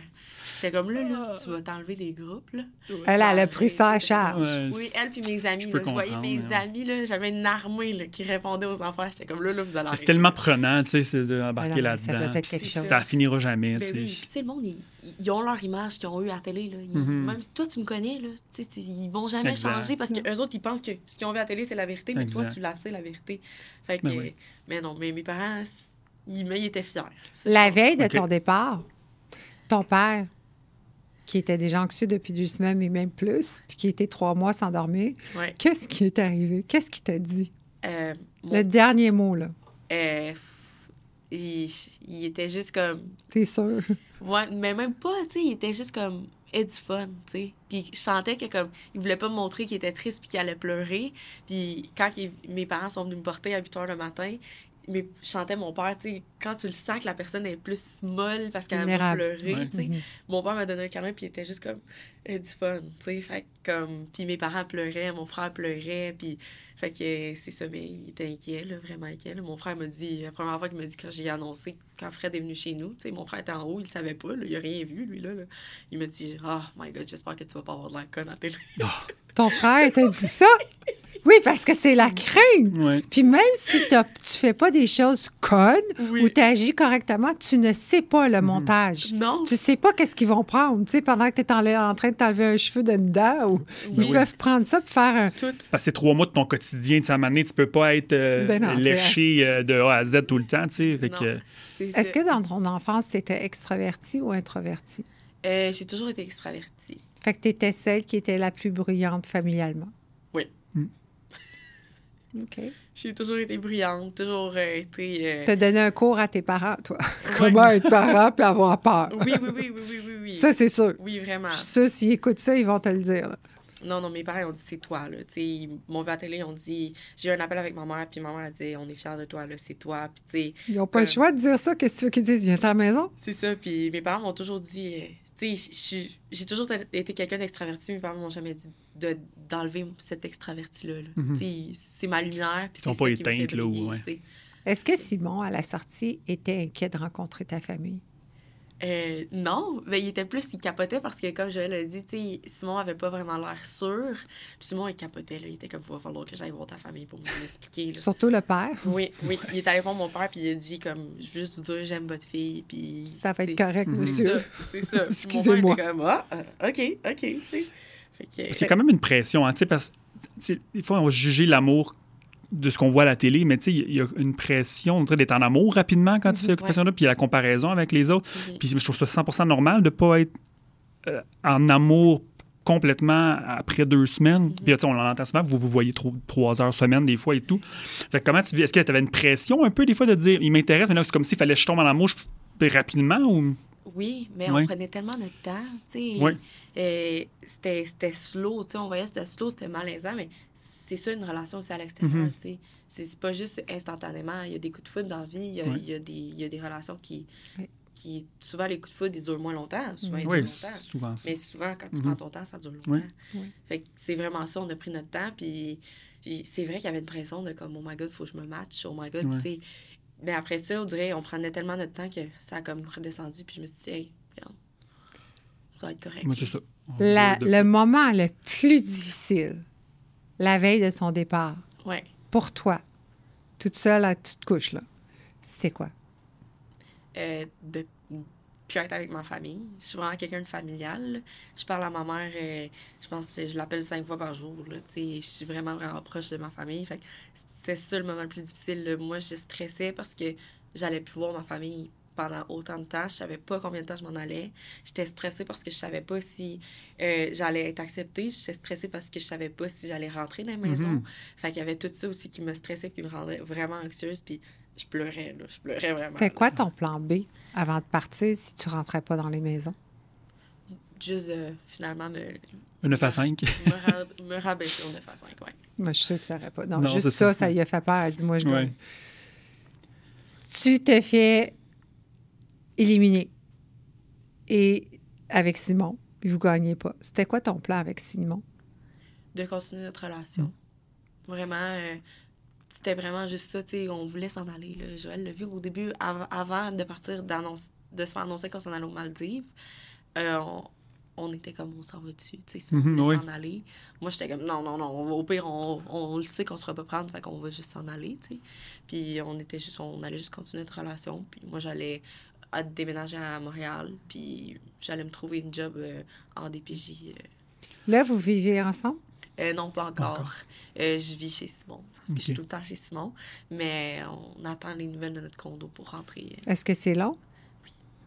J'étais comme là, là, tu vas t'enlever des groupes, là. Elle, elle a pris ça à charge. Ouais, Oui, elle puis mes amis. Je là, Je, voyais mes ouais. amis, là, j'avais une armée là, qui répondait aux enfants. J'étais comme là, là, vous allez C'est tellement prenant, tu sais, c'est d'embarquer ça là-dedans. Ça chose. finira jamais, Ben tu oui, sais. puis tu sais, le monde, ils, ils ont leur image qu'ils ont eue à la télé. Là. Ils- Mhm. Même toi, tu me connais, là. Tu sais, tu- ils vont jamais Exact. changer parce qu'eux autres, ils pensent que ce qu'ils ont vu à la télé, c'est la vérité, mais toi, tu la sais, la vérité. Fait que, Ben oui. mais non, mais mes parents, ils, mais ils étaient fiers. Ça, La veille de ton départ, ton père, qui était déjà anxieux depuis deux semaines, mais même plus, puis qui était trois mois sans dormir, Ouais. qu'est-ce qui est arrivé? Qu'est-ce qu'il t'a dit? Euh, Le dernier mot, là. euh, il, il était juste comme. T'es sûr? Ouais, mais même pas, tu sais, il était juste comme. Et du fun, tu sais. Puis je sentais que, comme, il voulait pas me montrer qu'il était triste puis qu'il allait pleurer. Puis quand il- mes parents sont venus me porter à 8 h le matin, mais je sentais mon père, tu sais, quand tu le sens que la personne est plus molle parce qu'elle pleurer, Ouais. tu sais. Mhm. Mon père m'a donné un câlin puis il était juste comme et du fun, tu sais. Fait que, comme. Puis mes parents pleuraient, mon frère pleurait, puis. Fait que c'est ça, mais il était inquiet, là, vraiment inquiet. là. Mon frère m'a dit, la première fois qu'il m'a dit quand j'ai annoncé, quand Fred est venu chez nous, tu sais, mon frère était en haut, il savait pas, là, il a rien vu, lui, là. là. Il m'a dit, oh my god, j'espère que tu vas pas avoir de la conne à télé. Ton frère t'a dit ça? Oui, parce que c'est la crainte. Puis même si t'as- tu fais pas des choses connes Oui. ou tu agis correctement, tu ne sais pas le montage. Non! Tu sais pas qu'est-ce qu'ils vont prendre. Tu sais, pendant que tu es en, en train de t'enlever un cheveu d'une dent, ou ils Oui. peuvent prendre ça pour faire un. Tout. Parce que c'est trois mois de ton quotidien, tu sais, tu peux pas être euh, Ben non, léché euh, de A à Z tout le temps, tu sais. Que, Est-ce que dans ton enfance, tu étais extraverti ou introverti? Euh, j'ai toujours été extravertie. Fait que tu étais celle qui était la plus bruyante familialement. J'ai toujours été brillante, toujours euh, été. euh, Tu as donné un cours à tes parents, toi? Comment être parent puis avoir peur? Oui, oui, oui, oui, oui, oui, oui. Ça, c'est sûr. Oui, vraiment. Je suis sûre, s'ils écoutent ça, ils vont te le dire. là. Non, non, mes parents ils ont dit c'est toi, là. Tu sais, ils m'ont vu à la télé, ils ont dit. J'ai eu un appel avec ma mère, puis ma mère a dit on est fiers de toi, là, c'est toi. Puis, Ils n'ont pas le choix de dire ça. Qu'est-ce que tu veux qu'ils disent? Viens à la maison. c'est ça. Puis mes parents m'ont toujours dit, euh, j'ai toujours été quelqu'un d'extraverti. Mes parents m'ont jamais dit d'enlever cet extraverti-là. Mhm. Tu sais, C'est ma lumière. Puis Ils sont c'est pas ça qui me fait éteintes, là, ouais. Est-ce que Simon, à la sortie, était inquiet de rencontrer ta famille? Euh, non, mais il était plus, il capotait parce que, comme Joël a dit, tu sais, Simon avait pas vraiment l'air sûr. Puis Simon, il capotait, là. Il était comme, il va falloir que j'aille voir ta famille pour m'expliquer. là. Surtout le père? Oui, oui. Il est allé voir mon père, puis il a dit, comme, je veux juste vous dire, j'aime votre fille, puis... Ça va être correct. C'est monsieur. ça, c'est ça. Excusez-moi. Mon père était comme, ah, OK, OK, tu sais. Que... C'est quand même une pression, hein, parce que des fois, on va juger l'amour de ce qu'on voit à la télé, mais il y a une pression d'être en amour rapidement quand tu fais l'occupation là, puis il y a la comparaison avec les autres. Mhm. Puis je trouve ça 100% normal de ne pas être euh, en amour complètement après deux semaines. Mhm. Puis on l'entend souvent, vous vous voyez trop, trois heures semaine des fois et tout. Fait que comment tu vis? Est-ce que tu avais une pression un peu des fois de dire, il m'intéresse, mais là, c'est comme s'il fallait que je tombe en amour je- rapidement ou... Oui, mais on prenait tellement notre temps, tu sais. Ouais. Euh, c'était c'était slow, tu sais. On voyait que c'était slow, c'était malaisant, mais c'est ça une relation aussi à l'extérieur, Mhm. tu sais. C'est c'est pas juste instantanément. Il y a des coups de foudre dans la vie, il y a, Ouais. il y a des, il y a des relations qui, qui... Souvent, les coups de foudre, ils durent moins longtemps. Souvent, ils durent Oui, longtemps. c'est souvent ça. Mais souvent, quand tu Mhm. prends ton temps, ça dure longtemps. Fait que c'est vraiment ça, on a pris notre temps, puis, puis c'est vrai qu'il y avait une pression de comme, oh my god, faut que je me matche, oh my god, Ouais. tu sais. Mais après ça, on dirait, on prenait tellement notre temps que ça a comme redescendu, puis je me suis dit, hey, regarde, ça va être correct. Moi, c'est ça. La- le moment le plus difficile, la veille de ton départ, Ouais. pour toi, toute seule à toute couche, là, c'était quoi? Euh, de être avec ma famille. Je suis vraiment quelqu'un de familial. Je parle à ma mère, euh, je pense que je l'appelle cinq fois par jour. Là, je suis vraiment, vraiment proche de ma famille. Fait que c'est ça le moment le plus difficile. Moi, je stressais parce que j'allais plus voir ma famille pendant autant de temps. Je savais pas combien de temps je m'en allais. J'étais stressée parce que je savais pas si euh, j'allais être acceptée. J'étais stressée parce que je savais pas si j'allais rentrer dans la maison. Mhm. Fait qu'il y avait tout ça aussi qui me stressait puis me rendait vraiment anxieuse. Puis je pleurais, là. Je pleurais vraiment. C'était là. quoi ton plan B avant de partir si tu rentrais pas dans les maisons? juste euh, finalement me, Un 9 à 5. me, ra- me rabaisser au 9 à 5. Ouais. Moi, je suis sûre que ça n'aurait pas. Non, Non, juste ça, ça. ça lui a fait peur. Elle dit, moi, je Ouais. gagne. Tu te fais éliminer. Et avec Simon, puis vous gagnez pas. C'était quoi ton plan avec Simon? De continuer notre relation. Vraiment, euh, c'était vraiment juste ça. tu sais, On voulait s'en aller. Là. Joël l'a vu au début, av- avant de partir, de se faire annoncer qu'on s'en allait aux Maldives. euh, on, on était comme, on s'en va dessus. tu sais, Si on Mhm, voulait s'en aller. Moi, j'étais comme, non, non, non. on va- Au pire, on, on le sait qu'on ne sera pas prendre, fait qu'on va juste s'en aller. tu sais. Puis on était juste, on allait juste continuer notre relation. Puis moi, j'allais déménager à Montréal. Puis j'allais me trouver une job euh, en DPJ. euh, Là, vous vivez ensemble? euh, non, pas encore. encore. Euh, je vis chez Simon, parce que je suis tout le temps chez Simon. Mais on attend les nouvelles de notre condo pour rentrer. Est-ce que c'est long?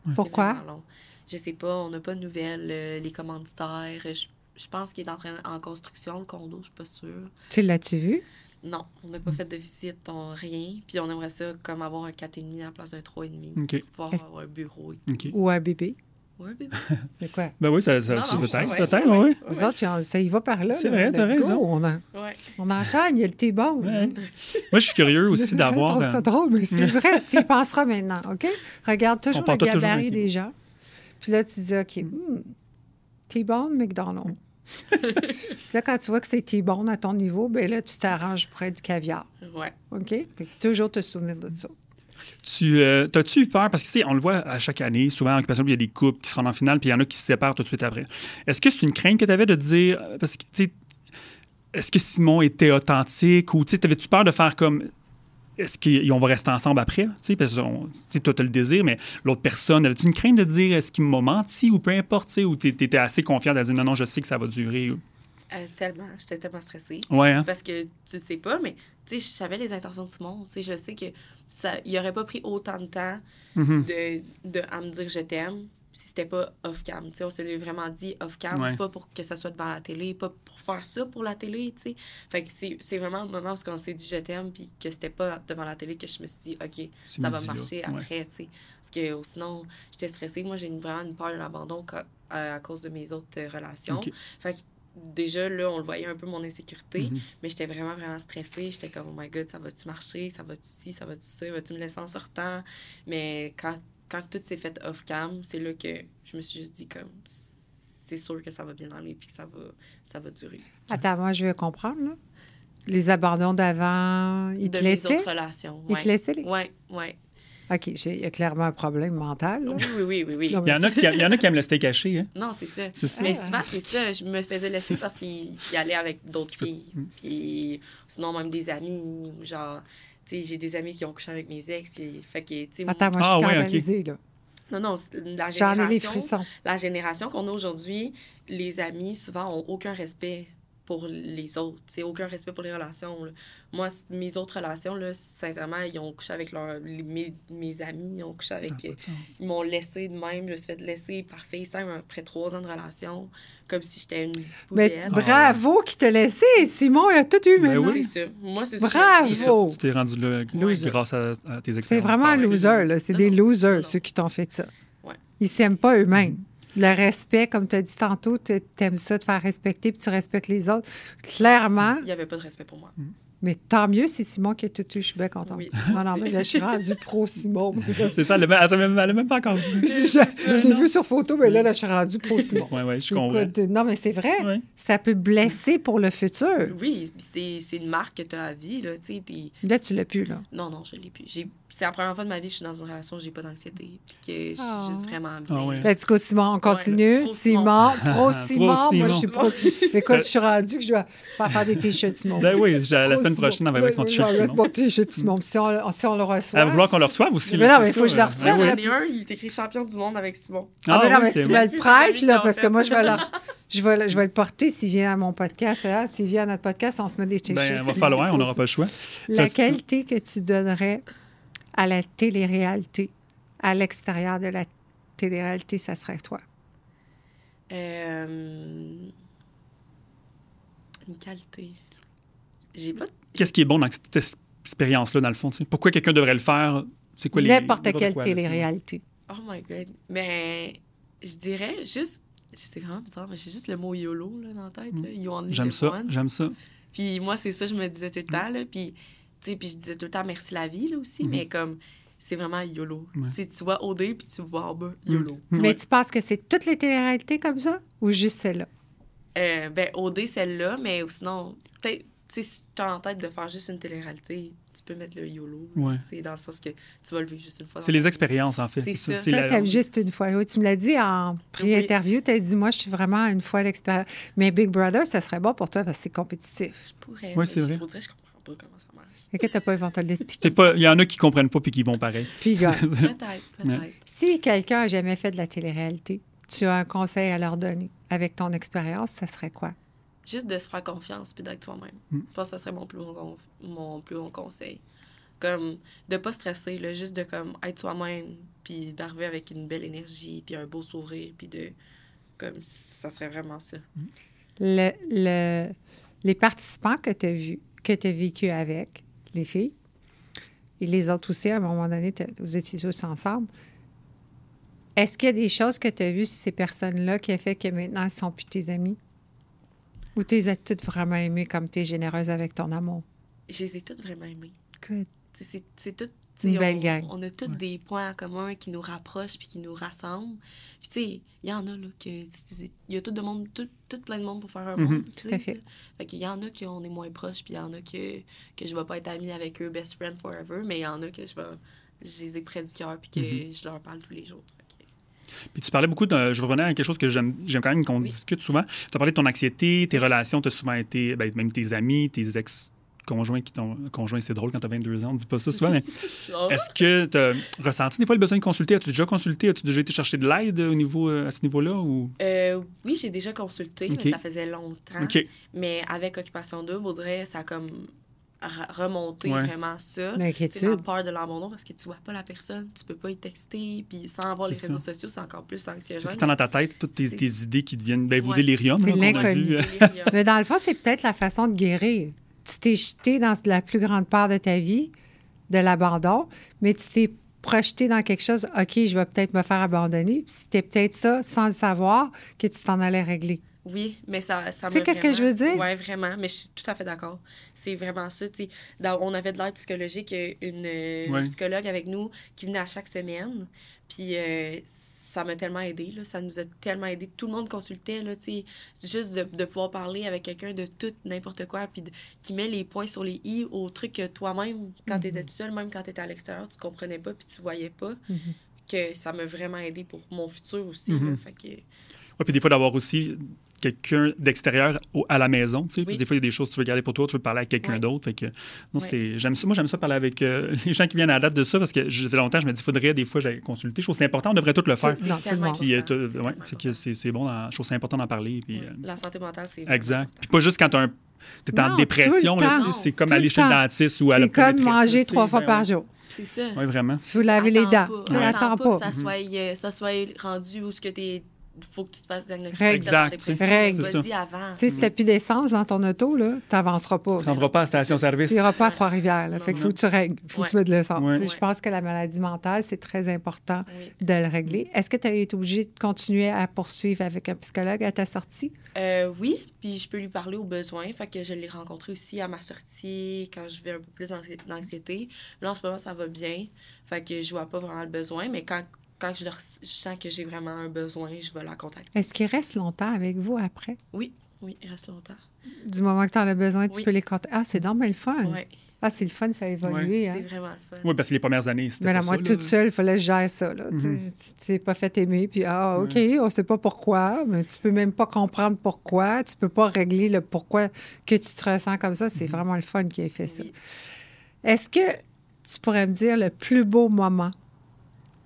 c'est Pourquoi? long. Je sais pas, on n'a pas de nouvelles. euh, les commanditaires, je, je pense qu'il est en train en construction, le condo, je suis pas sûre. Tu l'as-tu vu? Non, on n'a pas fait de visite, on, rien. Puis on aimerait ça comme avoir un 4,5 à la place d'un 3,5. OK. Pouvoir Est-ce- avoir un bureau et tout. OK. Ou un bébé? Bébé. Quoi? Ben oui, ça, ça, Non, ça non, peut-être. ouais, peut-être, oui. Vous autres, ça y va par là. C'est là. vrai, t'as raison. On, en- Ouais. on enchaîne, il y a le thé bon. Ouais. Moi, je suis curieux aussi Je d'avoir. trouve ça drôle, mais c'est vrai. tu y penseras maintenant, OK? Regarde toujours le gabarit des gens. Puis là, tu dis, OK, hmm, T-bone, McDonald's. Puis là, quand tu vois que c'est T-bone à ton niveau, ben là, tu t'arranges près du caviar. Ouais. OK? Fait toujours te souvenir de ça. Tu euh, t'as-tu eu peur? Parce que tu sais on le voit à chaque année souvent en occupation il y a des couples qui se rendent en finale puis il y en a qui se séparent tout de suite après. Est-ce que c'est une crainte que tu avais de dire euh, parce que tu sais est-ce que Simon était authentique ou tu sais t'avais-tu peur de faire comme est-ce qu'on va rester ensemble après? Tu sais, parce que toi, tu le désir, mais l'autre personne, avais-tu une crainte de dire est-ce qu'il m'a menti ou peu importe, ou tu étais assez confiant de dire non, non, je sais que ça va durer? Euh, tellement, j'étais tellement stressée. Ouais, hein? Parce que tu sais pas, mais tu sais, je savais les intentions de Simon. Tu sais, je sais que ça, il aurait pas pris autant de temps Mhm. de, de, à me dire je t'aime si c'était pas off-cam. Tu sais, on s'est vraiment dit off-cam, Ouais. pas pour que ça soit devant la télé, pas pour faire ça pour la télé, tu sais. Fait que c'est vraiment le moment où on s'est dit je t'aime, puis que c'était pas devant la télé que je me suis dit, OK, ça va marcher Ouais. après, tu sais. Parce que oh, sinon, j'étais stressée. Moi, j'ai vraiment une peur de l'abandon ca- à, à cause de mes autres euh, relations. Fait que déjà, là, on le voyait un peu mon insécurité, Mhm. mais j'étais vraiment, vraiment stressée. J'étais comme, oh my god, ça va-tu marcher? Ça va-tu ci? Ça va-tu ça? Vas-tu me laisser en sortant? Mais quand, quand tout s'est fait off-cam, c'est là que je me suis juste dit comme c'est sûr que ça va bien aller puis que ça va, ça va durer. Attends, moi, je veux comprendre, là. Les abandons d'avant, ils de te mes laissaient? autres relations. Ils ouais. te laissaient? les- Ouais, ouais. OK, il y a clairement un problème mental, là. Oui, oui, oui, oui. oui. Non, Il y en a qui, il y en a qui aiment le steak haché. Hein? Non, c'est ça. C'est ça. Mais souvent, c'est ça. Je me faisais laisser parce qu'il il allait avec d'autres filles. Puis sinon, même des amis. ou Genre, tu sais, j'ai des amis qui ont couché avec mes ex. Et, fait que, tu sais, Attends, moi, je Ah, suis ouais, ok. scandalisée, là. Non, non, la J'en ai les génération, frissons. la génération qu'on a aujourd'hui, les amis, souvent, ont aucun respect pour les autres. C'est aucun respect pour les relations. là. Moi, mes autres relations, là, sincèrement, ils ont couché avec leur, les- mes, mes amis, ils ont couché avec... Ils m'ont laissé de même. Je me suis fait laisser par FaceTime après trois ans de relation, comme si j'étais une Mais poubelle. bravo qui t'a laissé. Simon, il a tout eu Ben maintenant. oui. C'est ça. Moi, c'est. Bravo! Tu t'es rendu là Loser. grâce à, à tes expériences. C'est vraiment un loser, là. C'est des losers, Non. ceux qui t'ont fait ça. Ouais. Ils s'aiment pas eux-mêmes. Le respect, comme tu as dit tantôt, tu aimes ça te faire respecter puis tu respectes les autres. Clairement, Il n'y avait pas de respect pour moi. mais tant mieux, c'est Simon qui a tout eu. Je suis bien contente. Oui. Non, non, mais là, je suis rendue pro Simon. C'est ça, elle l'a elle, même- elle l'a même pas encore vu. je l'ai- je l'ai vu sur photo, mais là, là, je suis rendue pro Simon. Ouais, ouais, je comprends. Écoute, non, mais c'est vrai. Ouais. Ça peut blesser pour le futur. Oui, c'est c'est une marque que tu as à vie. Là, tu sais, t'es- Là, tu l'as plus, là. non, non, je ne l'ai plus. J'ai- C'est la première fois de ma vie que je suis dans une relation où j'ai pas d'anxiété. Puis que je suis Oh. juste vraiment bien. Ah ouais. Let's go, Simon. On continue. pro Simon, pro Simon. Pro Moi, je suis pro Simon. Écoute, je suis rendue que je vais faire faire des t-shirts Simon. Ben oui, la Pro semaine prochaine, elle va avec son t-shirt Simon. Mon t-shirt Simon. Si on, si on le reçoit. Elle va vouloir qu'on le reçoive aussi. Mais non, mais il faut que je le reçoive. ben J'en ai un, il est écrit champion du monde avec Simon. Ah, mais Ah non, ouais, mais tu me le prêtes, là, parce que moi, je vais, leur- je, vais, je vais le porter s'il vient à mon podcast. hein. S'il vient à notre podcast, on se met des t-shirts. Ben, il va falloir, on n'aura pas le choix. La qualité que tu donnerais à la télé-réalité, à l'extérieur de la télé-réalité, ça serait toi. Euh, Une qualité. J'ai pas. Qu'est-ce qui est bon dans cette expérience-là, dans le fond? Pourquoi quelqu'un devrait le faire? C'est quoi les. N'importe quelle télé-réalité. Oh my god. Mais je dirais juste. C'est vraiment bizarre, mais j'ai juste le mot YOLO là, dans la tête. only J'aime ça, j'aime ça. Puis moi, c'est ça, je me disais tout le temps. Là. Puis, sais, puis je disais tout le temps merci la vie là, aussi, Mhm. mais comme c'est vraiment YOLO. Ouais. Tu sais, tu vois OD puis tu vois en bas YOLO. Mais Ouais. tu penses que c'est toutes les télé-réalités comme ça ou juste celle-là? Euh, ben, OD, celle-là, mais sinon, peut-être, tu sais, si tu as en tête de faire juste une télé-réalité, tu peux mettre le YOLO. Ouais. Sais, dans le sens que tu vas le vivre juste une fois. C'est les expériences, en fait. C'est C'est ça. ça. C'est Toi, la- juste une fois. Oui, tu me l'as dit en pré-interview. Tu as dit, moi, je suis vraiment une fois d'expérience. Mais Big Brother, ça serait bon pour toi parce que c'est compétitif. Je pourrais. Ouais, mais c'est je- vrai. que je comprends pas comment ça que t'as pas inventé de l'expliquer. Il y en a qui comprennent pas puis qui vont pareil. Puis, gars, Peut-être, peut-être. si quelqu'un a jamais fait de la télé-réalité, tu as un conseil à leur donner avec ton expérience, ça serait quoi? Juste de se faire confiance puis d'être toi-même. Mm. Je pense que ça serait mon plus bon, con- mon plus bon conseil. Comme de pas stresser, là, juste de comme être soi-même puis d'arriver avec une belle énergie puis un beau sourire puis de comme ça serait vraiment ça. Le, le- les participants que tu as vus, que tu as vécu avec, les filles, et les autres aussi, à un moment donné, vous étiez tous ensemble. Est-ce qu'il y a des choses que tu as vues sur ces personnes-là qui a fait que maintenant, elles sont plus tes amis? Ou tu les as toutes vraiment aimées comme tu es généreuse avec ton amour? Je les ai toutes vraiment aimées. Good. C'est c'est tout. Une belle on, gang. On a tous des points en commun qui nous rapprochent puis qui nous rassemblent. Puis tu sais, il y en a là que il y a tout de monde, tout, tout plein de monde pour faire un Mhm. monde. tu Tout à fait. ça. Fait qu'il y en a qu'on est moins proches puis il y en a que que je vais pas être amie avec eux, best friend forever, mais il y en a que je vais, je les ai près du cœur puis que Mhm. je leur parle tous les jours. Puis tu parlais beaucoup de. Je revenais à quelque chose que j'aime quand même qu'on Oui. discute souvent. Tu as parlé de ton anxiété, tes relations, tu as souvent été. ben, même tes amis, tes ex-conjoints qui t'ont. Conjoints, c'est drôle quand tu as 22 ans, on dit pas ça souvent, mais est-ce que tu as ressenti des fois le besoin de consulter? As-tu déjà consulté? As-tu déjà été chercher de l'aide au niveau, euh, à ce niveau-là ou... Euh, oui, j'ai déjà consulté, mais ça faisait longtemps. Mais avec Occupation Double, Audrey, ça a comme Ouais. vraiment ça. C'est ma peur de l'abandon parce que tu vois pas la personne, tu peux pas y texter, puis sans avoir les C'est réseaux sociaux, c'est encore plus C'est anxiogène. tout le temps dans ta tête, toutes tes, C'est- tes idées qui deviennent. Ben, vous Ouais. délirium, C'est là, qu'on a l'inconnu. vu. Délirium. Mais dans le fond, c'est peut-être la façon de guérir. Tu t'es jeté dans la plus grande part de ta vie, de l'abandon, mais tu t'es projeté dans quelque chose, OK, je vais peut-être me faire abandonner. Puis C'était peut-être ça, sans le savoir, que tu t'en allais régler. Oui, mais ça, ça Tu sais m'a qu'est-ce que je veux dire? Oui, vraiment. Mais je suis tout à fait d'accord. C'est vraiment ça. tu sais. Dans- on avait de l'aide psychologique, une, euh, une psychologue avec nous qui venait à chaque semaine. Puis euh, ça m'a tellement aidé, là. Ça nous a tellement aidé. Tout le monde consultait, là. Juste de, de pouvoir parler avec quelqu'un de tout, n'importe quoi, puis qui met les points sur les i au truc que toi-même, quand tu étais tout seul, même quand tu étais à l'extérieur, tu comprenais pas, puis tu voyais pas. Que ça m'a vraiment aidé pour mon futur aussi, là. Mhm. Fait que... Ouais, puis des fois, d'avoir aussi quelqu'un d'extérieur à la maison, tu sais. Oui. Des fois, il y a des choses que tu veux garder pour toi, tu veux parler à quelqu'un d'autre. Fait que, non, Ouais. c'était, j'aime ça. Moi, j'aime ça parler avec euh, les gens qui viennent à la date de ça parce que je- longtemps, je me dis, il faudrait des fois, j'aille consulter. Je trouve que c'est important, on devrait tout le faire. C'est- euh, bon, je que c'est important d'en parler. Puis, euh, La santé mentale, c'est exact. Puis pas juste quand tu es Non, en dépression, c'est comme aller le chez le dentiste ou à C'est comme manger trois fois par jour. C'est ça. Oui, vraiment. Vous lavez les Attends dents. Attends pas pas. que ça soit, euh, ça soit rendu où ce que t'es faut que tu te fasses diagnostiquer. Exact. Règle. C'est Vas-y avant. Tu sais, si t'as plus d'essence dans ton auto, là, t'avanceras pas. Tu ne pas à la station-service. Tu n'iras pas à Trois-Rivières. Non, Fait faut que tu règles. Il faut que tu mettes de l'essence. Ouais. Je pense que la maladie mentale, c'est très important Oui. de le régler. Est-ce que tu as été obligé de continuer à poursuivre avec un psychologue à ta sortie? Euh, oui, puis je peux lui parler au besoin. Fait que je l'ai rencontré aussi à ma sortie quand je vais un peu plus d'anxi- d'anxiété. Là, en ce moment, ça va bien. Fait que je vois pas vraiment le besoin, mais quand, quand je, le res- je sens que j'ai vraiment un besoin, je vais la contacter. Est-ce qu'il reste longtemps avec vous après? Oui, oui, il reste longtemps. Du moment que tu en as besoin, tu Oui. peux les contacter. Ah, c'est donc le fun. Ouais, Ah, c'est le fun, ça a évolué. hein. c'est vraiment le fun. Oui, parce que les premières années, c'était Mais là, pas moi, ça, toute là. seule, il fallait que je gère ça. Là. Mhm. Tu t'es pas fait aimer, puis ah, OK, on sait pas pourquoi, mais tu peux même pas comprendre pourquoi. Tu peux pas régler le pourquoi que tu te ressens comme ça. C'est vraiment le fun qui a fait ça. Oui. Est-ce que tu pourrais me dire le plus beau moment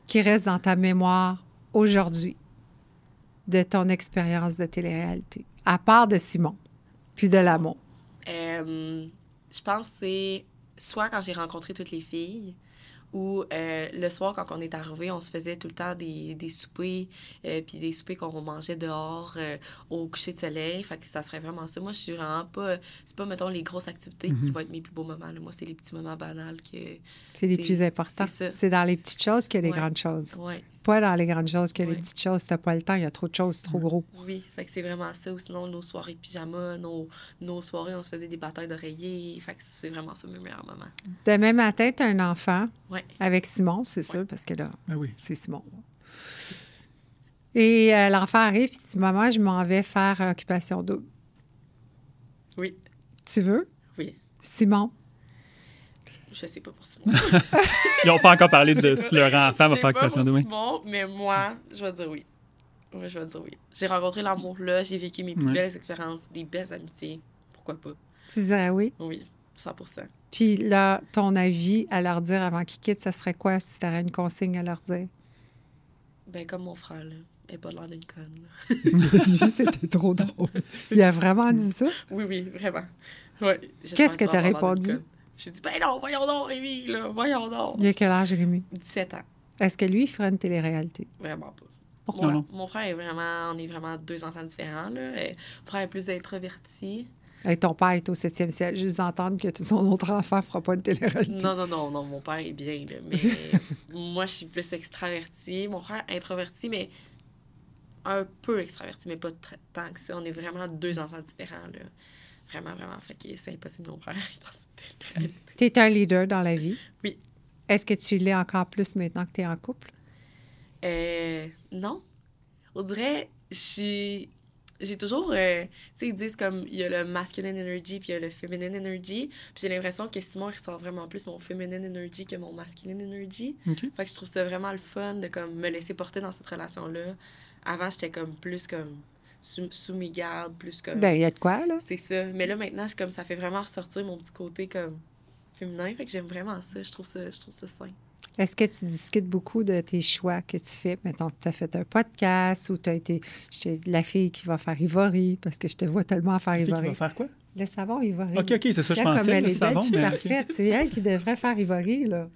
qui reste dans ta mémoire aujourd'hui de ton expérience de télé-réalité, à part de Simon, puis de l'amour? Euh, je pense que c'est soit quand j'ai rencontré toutes les filles ou euh, le soir, quand on est arrivé, on se faisait tout le temps des, des soupers, euh, puis des soupers qu'on mangeait dehors euh, au coucher de soleil. Fait que ça serait vraiment ça. Moi, je suis vraiment pas. C'est pas, mettons, les grosses activités qui vont être mes plus beaux moments. là. Moi, c'est les petits moments banals que. C'est les plus importants. c'est dans les petites choses qu'il y a les Ouais. grandes choses. Ouais, Pas dans les grandes choses a les petites choses. T'as pas le temps, il y a trop de choses, c'est trop gros. oui. Fait que c'est vraiment ça. Ou sinon, nos soirées de pyjama, nos, nos soirées, on se faisait des batailles d'oreillers. Fait que c'est vraiment ça mes meilleurs moments. Demain matin, tu as un enfant Ouais. avec Simon, c'est sûr, parce que là, Ah oui. c'est Simon. Et euh, l'enfant arrive, puis dit Maman, je m'en vais faire occupation double. Oui. Tu veux? Oui. Simon Je sais pas pour Simon. Ils n'ont pas encore parlé de si leur enfant va faire pour double. Simon, mais moi, je vais dire oui. Oui, je vais dire oui. J'ai rencontré l'amour là, j'ai vécu mes plus Ouais. belles expériences, des belles amitiés. Pourquoi pas? Tu dirais oui? Oui, 100% Puis là, ton avis à leur dire avant qu'ils quittent, ça serait quoi si tu avais une consigne à leur dire? Ben, comme mon frère, là. Elle pas l'air d'une conne. Juste, c'était trop drôle. Il a vraiment dit ça? Oui, oui, vraiment. Ouais. Qu'est-ce que tu d'une répondu? J'ai dit, ben non, voyons donc, Rémi, là, voyons donc. Il a quel âge, Rémi? 17 ans. Est-ce que lui, il ferait une télé-réalité? Vraiment pas. Pourquoi Non, Mon, non? mon frère est vraiment, on est vraiment deux enfants différents, là. Euh, Mon frère est plus introverti. Hey, ton père est au septième ciel, juste d'entendre que son autre enfant fera pas une télé-réalité. Non, non, non, non, mon père est bien, là, mais moi, je suis plus extravertie. Mon frère, introverti, mais un peu extraverti, mais pas tant que ça. On est vraiment deux enfants différents, là. Vraiment, vraiment. Fait que c'est impossible, mon frère, dans Tu es un leader dans la vie. Oui. Est-ce que tu l'es encore plus maintenant que tu es en couple? Euh, non. On dirait, je suis- J'ai toujours. euh, tu sais, ils disent comme il y a le masculine energy puis il y a le feminine energy. Puis j'ai l'impression que Simon ressort vraiment plus mon feminine energy que mon masculine energy. OK. Fait que je trouve ça vraiment le fun de comme me laisser porter dans cette relation-là. Avant, j'étais comme plus comme sous, sous mes gardes, plus comme. Ben, il y a de quoi, là? C'est ça. Mais là, maintenant, c'est comme ça fait vraiment ressortir mon petit côté comme féminin. Fait que j'aime vraiment ça. Je trouve ça, je trouve ça sain. Est-ce que tu discutes beaucoup de tes choix que tu fais? Mettons, tu as fait un podcast ou tu as été la fille qui va faire Ivory parce que je te vois tellement faire Qui Ivory. va faire quoi? Le savon Ivory. OK, OK, c'est ça, je Là, comme pensais, elle le est savon. mais- parfaite. C'est elle qui devrait faire Ivory, là.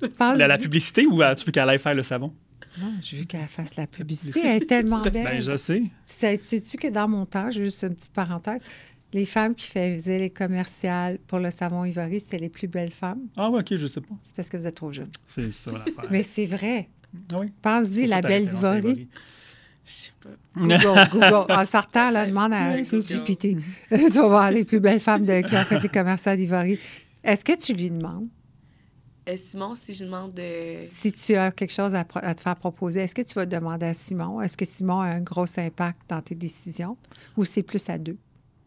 La, la publicité ou euh, tu veux qu'elle aille faire le savon? Non, j'ai vu qu'elle fasse la publicité. Elle est tellement Ben, belle. je sais. Sais- Sais-tu que dans mon temps, juste une petite parenthèse, les femmes qui faisaient les commerciales pour le savon Ivory, c'était les plus belles femmes? Ah, ouais, OK, je sais pas. C'est parce que vous êtes trop jeune. C'est ça l'affaire. Mais c'est vrai. Ah oui. Pense-y, la belle d'Ivory. Je sais pas. Google, Google. En sortant, là, demande à. GPT. tu vas voir les plus belles femmes de- qui ont fait les commerciales d'Ivory. Est-ce que tu lui demandes? Euh, Simon, si je demande de... Si tu as quelque chose à, pro- à te faire proposer, est-ce que tu vas demander à Simon? Est-ce que Simon a un gros impact dans tes décisions? Ou c'est plus à deux?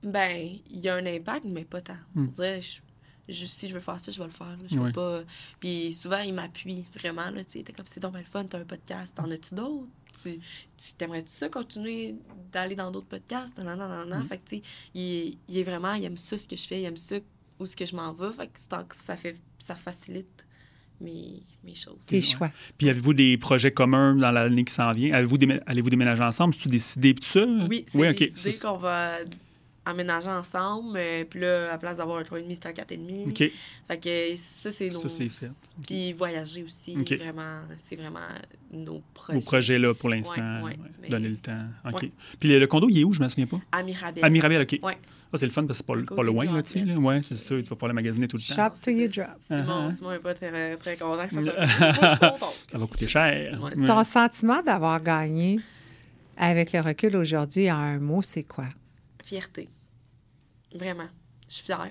Ben, il y a un impact, mais pas tant. Hmm. On dirait, je, je- si je veux faire ça, je vais le faire. là. Je veux pas... Puis souvent, il m'appuie vraiment. Tu sais, t'es comme, c'est donc le fun, t'as un podcast. T'en as-tu d'autres? Tu, tu t'aimerais-tu ça continuer d'aller dans d'autres podcasts? Non, non, non, non, non. Hmm. Fait que, tu sais, il, il est vraiment... Il aime ça, ce que je fais. Il aime ça, où ce que je m'en vais. Fait que, ça, fait, ça facilite mes, mes choses. Tes Ouais. choix. Puis avez-vous des projets communs dans l'année qui s'en vient? Avez-vous Allez-vous déménager ensemble? C'est-tu décidé tout ça? Oui, c'est oui, ok. décidé qu'on va emménager ensemble. euh, puis là, à la place d'avoir un 3,5, c'est un 4,5. c'est- OK. Fait que ça, c'est nos... Ça, c'est fait. Puis voyager aussi, OK. vraiment, c'est vraiment nos projets. Vos projets, là, pour l'instant. Ouais, ouais, ouais. mais- Donner le temps. OK. Ouais. Puis le, le condo, il est où? Je me souviens pas. À Mirabel. À Mirabel, OK. Ouais. Ah, c'est le fun parce que c'est pas, pas loin, là, tu sais. là. Ouais, c'est ça. Tu vas pas le magasiner tout le temps. Shop to C'est you ça. drop. Simon, Uh-huh. Simon n'est pas très, très content que ça soit. Ça va coûter cher. Ouais. Ton sentiment d'avoir gagné avec le recul aujourd'hui en un mot, c'est quoi? Fierté. Vraiment. Je suis fière.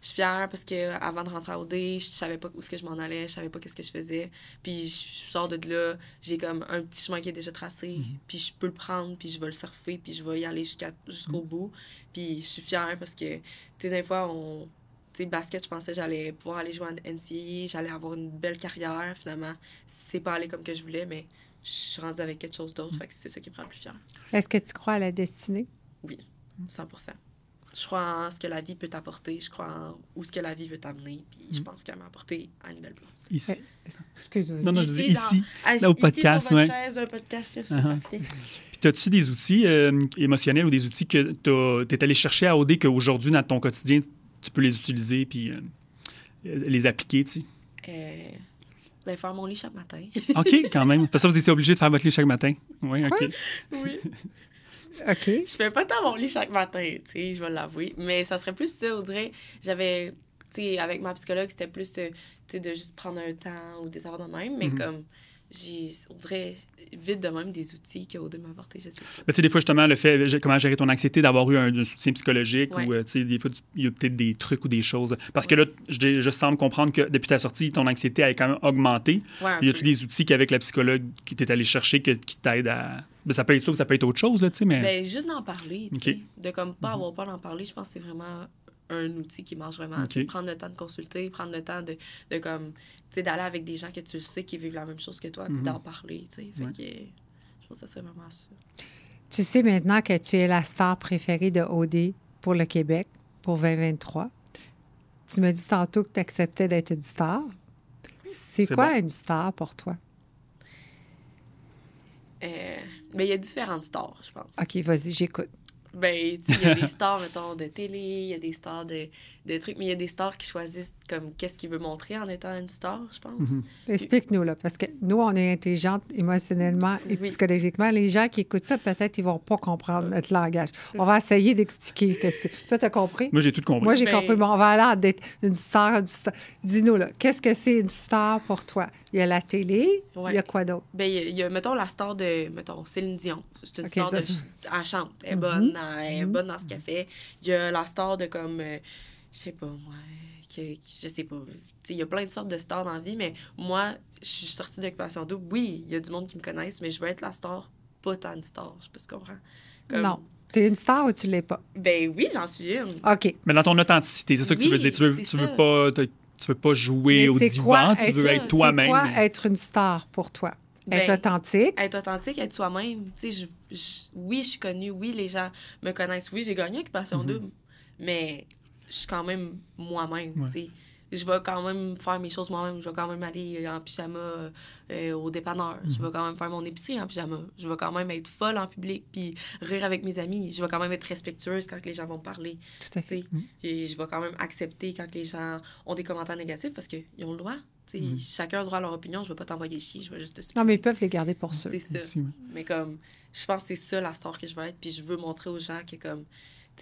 Je suis fière parce que avant de rentrer à OD, je savais pas où est-ce que je m'en allais, je savais pas qu'est-ce que je faisais. Puis je sors de là, j'ai comme un petit chemin qui est déjà tracé, puis je peux le prendre, puis je vais le surfer, puis je vais y aller jusqu'à jusqu'au bout. Puis je suis fière parce que tu sais des fois on tu sais basket, je pensais que j'allais pouvoir aller jouer en NCAA, j'allais avoir une belle carrière finalement. C'est pas allé comme que je voulais, mais je suis rendue avec quelque chose d'autre, fait que c'est ça qui me rend plus fière. Est-ce que tu crois à la destinée? Oui, 100 Je crois en ce que la vie peut t'apporter. Je crois en où ce que la vie veut t'amener. Puis je pense qu'elle m'a apporté à une belle place. Ici. Excuse-moi. Non, non, je dis dans- ici. assis- là, au ici, podcast, sur votre ouais. chaise, un podcast, là, c'est Uh-huh. parfait. Puis, as-tu des outils euh, émotionnels ou des outils que tu es allé chercher à OD qu'aujourd'hui, dans ton quotidien, tu peux les utiliser puis euh, les appliquer, tu sais? Euh, ben, faire mon lit chaque matin. OK, quand même. Parce que ça, vous étiez obligé de faire votre lit chaque matin. Oui, OK. oui. OK. Je fais pas tant mon lit chaque matin, tu sais, je vais l'avouer. Mais ça serait plus ça, on dirait. J'avais, tu sais, avec ma psychologue, c'était plus, euh, tu sais, de juste prendre un temps ou des affaires de même. Mais Mhm. comme, j'ai, on dirait, vite de même des outils qu'Aude m'a apporté, je sais pas. Mais tu sais, des fois, justement, le fait, comment gérer ton anxiété, d'avoir eu un, un soutien psychologique Ouais. ou, euh, tu sais, des fois, il y a peut-être des trucs ou des choses. Parce que là, je, je semble comprendre que depuis ta sortie, ton anxiété a quand même augmenté. Ouais, y a-tu des outils qu'avec la psychologue qui t'est allé chercher que- qui t'aident à. Ben, ça peut être ça ou ça peut être autre chose, là, tu sais, mais. Ben, juste d'en parler, tu Ok. sais. De comme pas avoir peur d'en parler, je pense que c'est vraiment un outil qui marche vraiment. Prendre le temps de consulter, prendre le temps de, de comme, tu sais, d'aller avec des gens que tu sais qui vivent la même chose que toi, puis Mhm. d'en parler, tu sais. Fait Ouais. que je pense que ça serait vraiment ça. Tu sais maintenant que tu es la star préférée de OD pour le Québec pour 2023. Tu me dis tantôt que tu acceptais d'être une star. C'est C'est quoi bon. une star pour toi? Euh, mais il y a différentes stars, je pense. OK, vas-y, j'écoute. Ben, il y a des stars, mettons, de télé, il y a des stars de, de trucs, mais il y a des stars qui choisissent comme qu'est-ce qu'ils veulent montrer en étant une star, je pense. Mhm. Explique-nous, là, parce que nous, on est intelligentes émotionnellement et Oui. psychologiquement. Les gens qui écoutent ça, peut-être, ils vont pas comprendre notre langage. On va essayer d'expliquer. que c'est- Toi, tu as compris? Moi, j'ai tout compris. Moi, j'ai Ben- compris. Bon, on va aller dé- une star. une star. Dis-nous, là, qu'est-ce que c'est une star pour toi? Il y a la télé, Ouais. il y a quoi d'autre? Ben, il y, a- il y a, mettons, la star de, mettons, Céline Dion. C'est une star ça, de... c'est- Elle chante, elle est Mhm. bonne, elle est Mhm. bonne dans ce qu'elle fait. Il y a la star de, comme, euh, je sais pas, moi, que, que- je sais pas. Tu sais, il y a plein de sortes de stars dans la vie, mais moi, je suis sortie d'Occupation Double. Oui, il y a du monde qui me connaissent, mais je veux être la star, pas tant une star. Je sais pas si tu comprends. Comme- Non. Tu es une star ou tu l'es pas? Ben oui, j'en suis une. OK. Mais dans ton authenticité, c'est ça que tu veux dire. Tu veux, tu veux pas. Tu veux pas jouer Mais au divan, quoi tu veux être- être C'est toi-même. quoi mais- être une star pour toi? être Ben, authentique? être authentique, être soi-même. Tu sais, je- je- oui, je suis connue, oui, les gens me connaissent, oui, j'ai gagné Occupation Mhm. Double, mais je suis quand même moi-même, Ouais. Je vais quand même faire mes choses moi-même. Je vais quand même aller en pyjama euh, au dépanneur. Je Mhm. vais quand même faire mon épicerie en pyjama. Je vais quand même être folle en public puis rire avec mes amis. Je vais quand même être respectueuse quand les gens vont me parler. Tout à fait. sais. Et je vais quand même accepter quand les gens ont des commentaires négatifs parce qu'ils ont le droit. Mhm. Chacun a le droit à leur opinion. Je ne vais pas t'envoyer chier. Je vais juste te Non, mais ils peuvent les garder pour ça. c'est ça. Aussi. Mais comme, je pense que c'est ça la star que je veux être. Puis je veux montrer aux gens que, comme,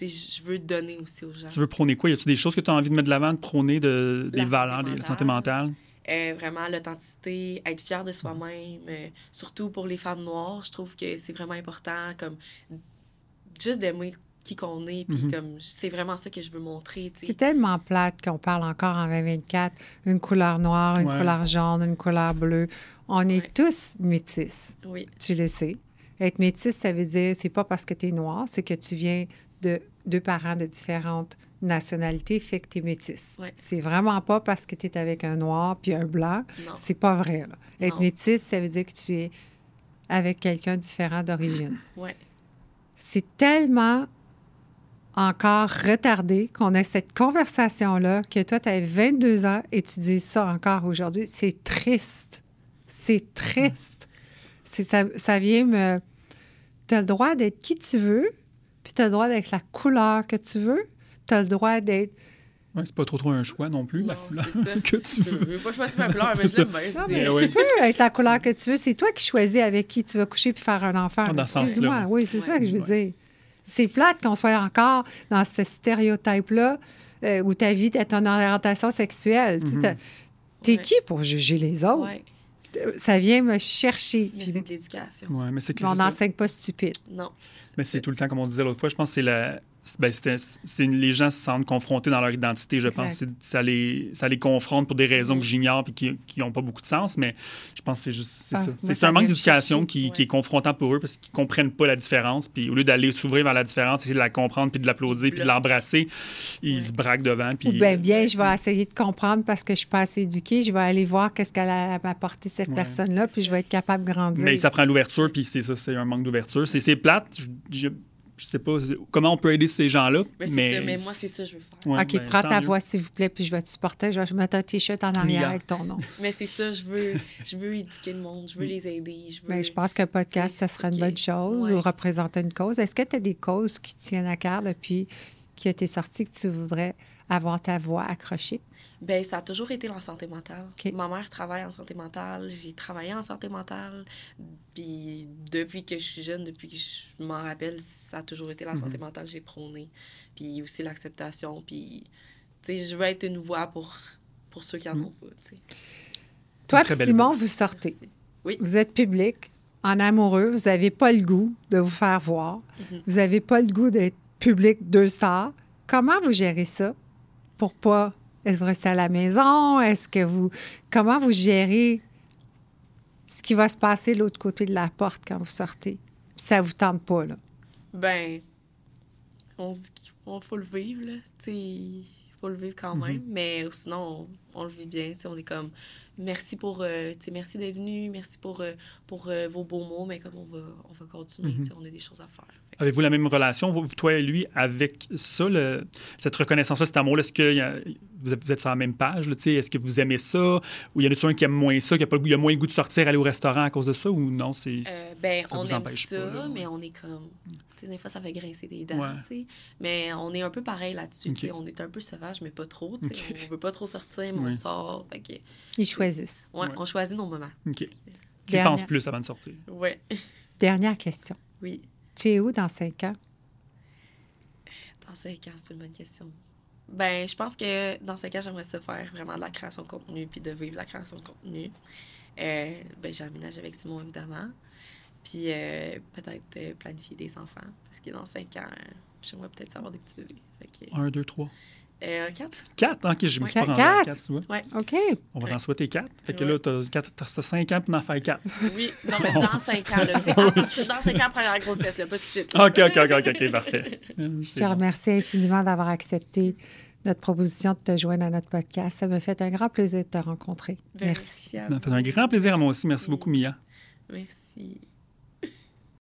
je veux donner aussi aux gens. Tu veux prôner quoi? Y a-tu des choses que tu as envie de mettre de l'avant, de prôner, de, des La valeurs, santé des- la santé mentale? Euh, vraiment, l'authenticité, être fier de soi-même. euh, surtout pour les femmes noires, je trouve que c'est vraiment important. Comme, juste d'aimer qui qu'on est. Puis Mhm. comme, c'est vraiment ça que je veux montrer, tu C'est tellement plate qu'on parle encore en 2024, une couleur noire, une Ouais. couleur jaune, une couleur bleue. On est tous métis, Oui, tu le sais. Être métis, ça veut dire, c'est pas parce que tu es noir, c'est que tu viens de deux parents de différentes nationalités, fait que tu es métis. Ouais. C'est vraiment pas parce que tu es avec un noir puis un blanc. C'est pas vrai. Là. Être Non. métis, ça veut dire que tu es avec quelqu'un différent d'origine. Ouais. C'est tellement encore retardé qu'on a cette conversation-là que toi, tu as 22 ans et tu dis ça encore aujourd'hui. C'est triste. C'est triste. C'est, ça, ça vient me... Tu as le droit d'être qui tu veux, puis tu as le droit d'être la couleur que tu veux. Tu as le droit d'être... Ouais, c'est pas trop trop un choix non plus, la couleur ça. que tu Je veux. veux pas choisir ma couleur, mais l'aime bien. Eh oui. tu peux être la couleur que tu veux. C'est toi qui choisis avec qui tu vas coucher puis faire un enfant. Excuse-moi. Oui, c'est Ouais. ça que je veux Ouais. dire. C'est plate qu'on soit encore dans ce stéréotype-là euh, où ta vie est ton orientation sexuelle. Mhm. t'as- T'es Ouais. qui pour juger les autres? Ouais, Ça vient me chercher. mais Puis c'est de l'éducation. Ouais, mais c'est on n'enseigne pas stupide. Non. Mais c'est tout le temps, comme on disait l'autre fois, je pense que c'est la. Ben, une- les gens se sentent confrontés dans leur identité, je pense. Exact. Ça les, ça les confronte pour des raisons que j'ignore et qui n'ont pas beaucoup de sens, mais je pense que c'est juste c'est Ah, ça. C'est un manque d'éducation qui, Ouais. qui est confrontant pour eux parce qu'ils comprennent pas la différence. Puis au lieu d'aller s'ouvrir vers la différence, essayer de la comprendre, puis de l'applaudir, puis de l'embrasser, ils Ouais. se braquent devant. Puis, Ou bien, bien, je vais essayer de comprendre parce que je suis pas assez éduquée. Je vais aller voir qu'est-ce qu'elle a apporté cette Ouais. personne-là, puis je vais être capable de grandir. Mais ça prend l'ouverture, puis c'est ça, c'est un manque d'ouverture. C'est c'est plate. Je, je, je sais pas comment on peut aider ces gens-là, Mais, c'est mais... ça, mais moi, c'est ça que je veux faire. Ouais, OK, ben, prends ta mieux. voix, s'il vous plaît, puis je vais te supporter. Je vais mettre un T-shirt en arrière avec ton nom. Mais c'est ça, je veux, je veux éduquer le monde, je veux les aider. Je veux... Mais Ben, je pense qu'un podcast, ça serait une bonne chose Ouais. ou représenter une cause. Est-ce que tu as des causes qui te tiennent à cœur depuis que tu es sorti que tu voudrais avoir ta voix accrochée? Ben, ça a toujours été la santé mentale. Ma mère travaille en santé mentale, j'ai travaillé en santé mentale. Puis depuis que je suis jeune, depuis que je m'en rappelle, ça a toujours été la santé mentale que j'ai prônée. Puis aussi l'acceptation. Puis, tu sais, je veux être une voix pour, pour ceux qui en ont pas, tu sais. Toi, Simon, vous sortez. Oui. Vous êtes public, en amoureux. Vous n'avez pas le goût de vous faire voir. Mhm. Vous n'avez pas le goût d'être public deux stars. Comment vous gérez ça pour pas... Est-ce que vous restez à la maison? Est-ce que vous... Comment vous gérez ce qui va se passer de l'autre côté de la porte quand vous sortez? Ça vous tente pas, là? Ben, on se dit qu'il faut le vivre, là. Faut le vivre quand même. Mais sinon, on, on le vit bien. On est comme, merci pour, euh, merci d'être venu, merci pour, euh, pour euh, vos beaux mots, mais comme on va, on va continuer, tu sais, on a des choses à faire. Avez-vous la même relation, vous, toi et lui, avec ça, le- cette reconnaissance-là, cet amour-là? Est-ce que a- vous êtes, vous êtes sur la même page? Est-ce que vous aimez ça? Ou il y en a un qui aime moins ça, qui a, pas le goût, il a moins le goût de sortir, aller au restaurant à cause de ça? Ou non? C'est, Euh, ben, ça on vous aime empêche ça, pas, là, ouais. mais on est comme. Des fois, ça fait grincer des dents, Ouais. tu sais. Mais on est un peu pareil là-dessus, tu sais. Ok. On est un peu sauvage, mais pas trop, tu sais. On veut pas trop sortir, mais on sort. Fait que, Ils choisissent. ouais, Ouais. on choisit nos moments. OK. Tu Dernière- penses plus avant de sortir. Ouais. Dernière question. Oui. Tu es où dans cinq ans? Dans 5 ans, c'est une bonne question. Ben, je pense que dans 5 ans, j'aimerais ça faire vraiment de la création de contenu puis de vivre la création de contenu. Euh, ben, j'emménage avec Simon, évidemment. Puis euh, peut-être euh, planifier des enfants. Parce que dans 5 ans, euh, j'aimerais peut-être avoir des petits bébés. Un, deux, trois. euh, 4? Quatre? OK, je me suis pas rendu à Quatre? quatre, tu vois. OK. On va Ouais. en souhaiter quatre. Fait que Ouais. là, t'as, quatre, t'as, t'as cinq ans pour en faire quatre. Oui. Non, mais dans 5 ans, là. tu sais, dans 5 ans après la grossesse, là, pas tout de suite. OK, OK, OK, OK, OK, parfait. Je te remercie infiniment d'avoir accepté notre proposition de te joindre à notre podcast. Ça me fait un grand plaisir de te rencontrer. Ben, Merci. à Ça m'a fait un grand plaisir à moi aussi. Merci beaucoup, Mia. Merci.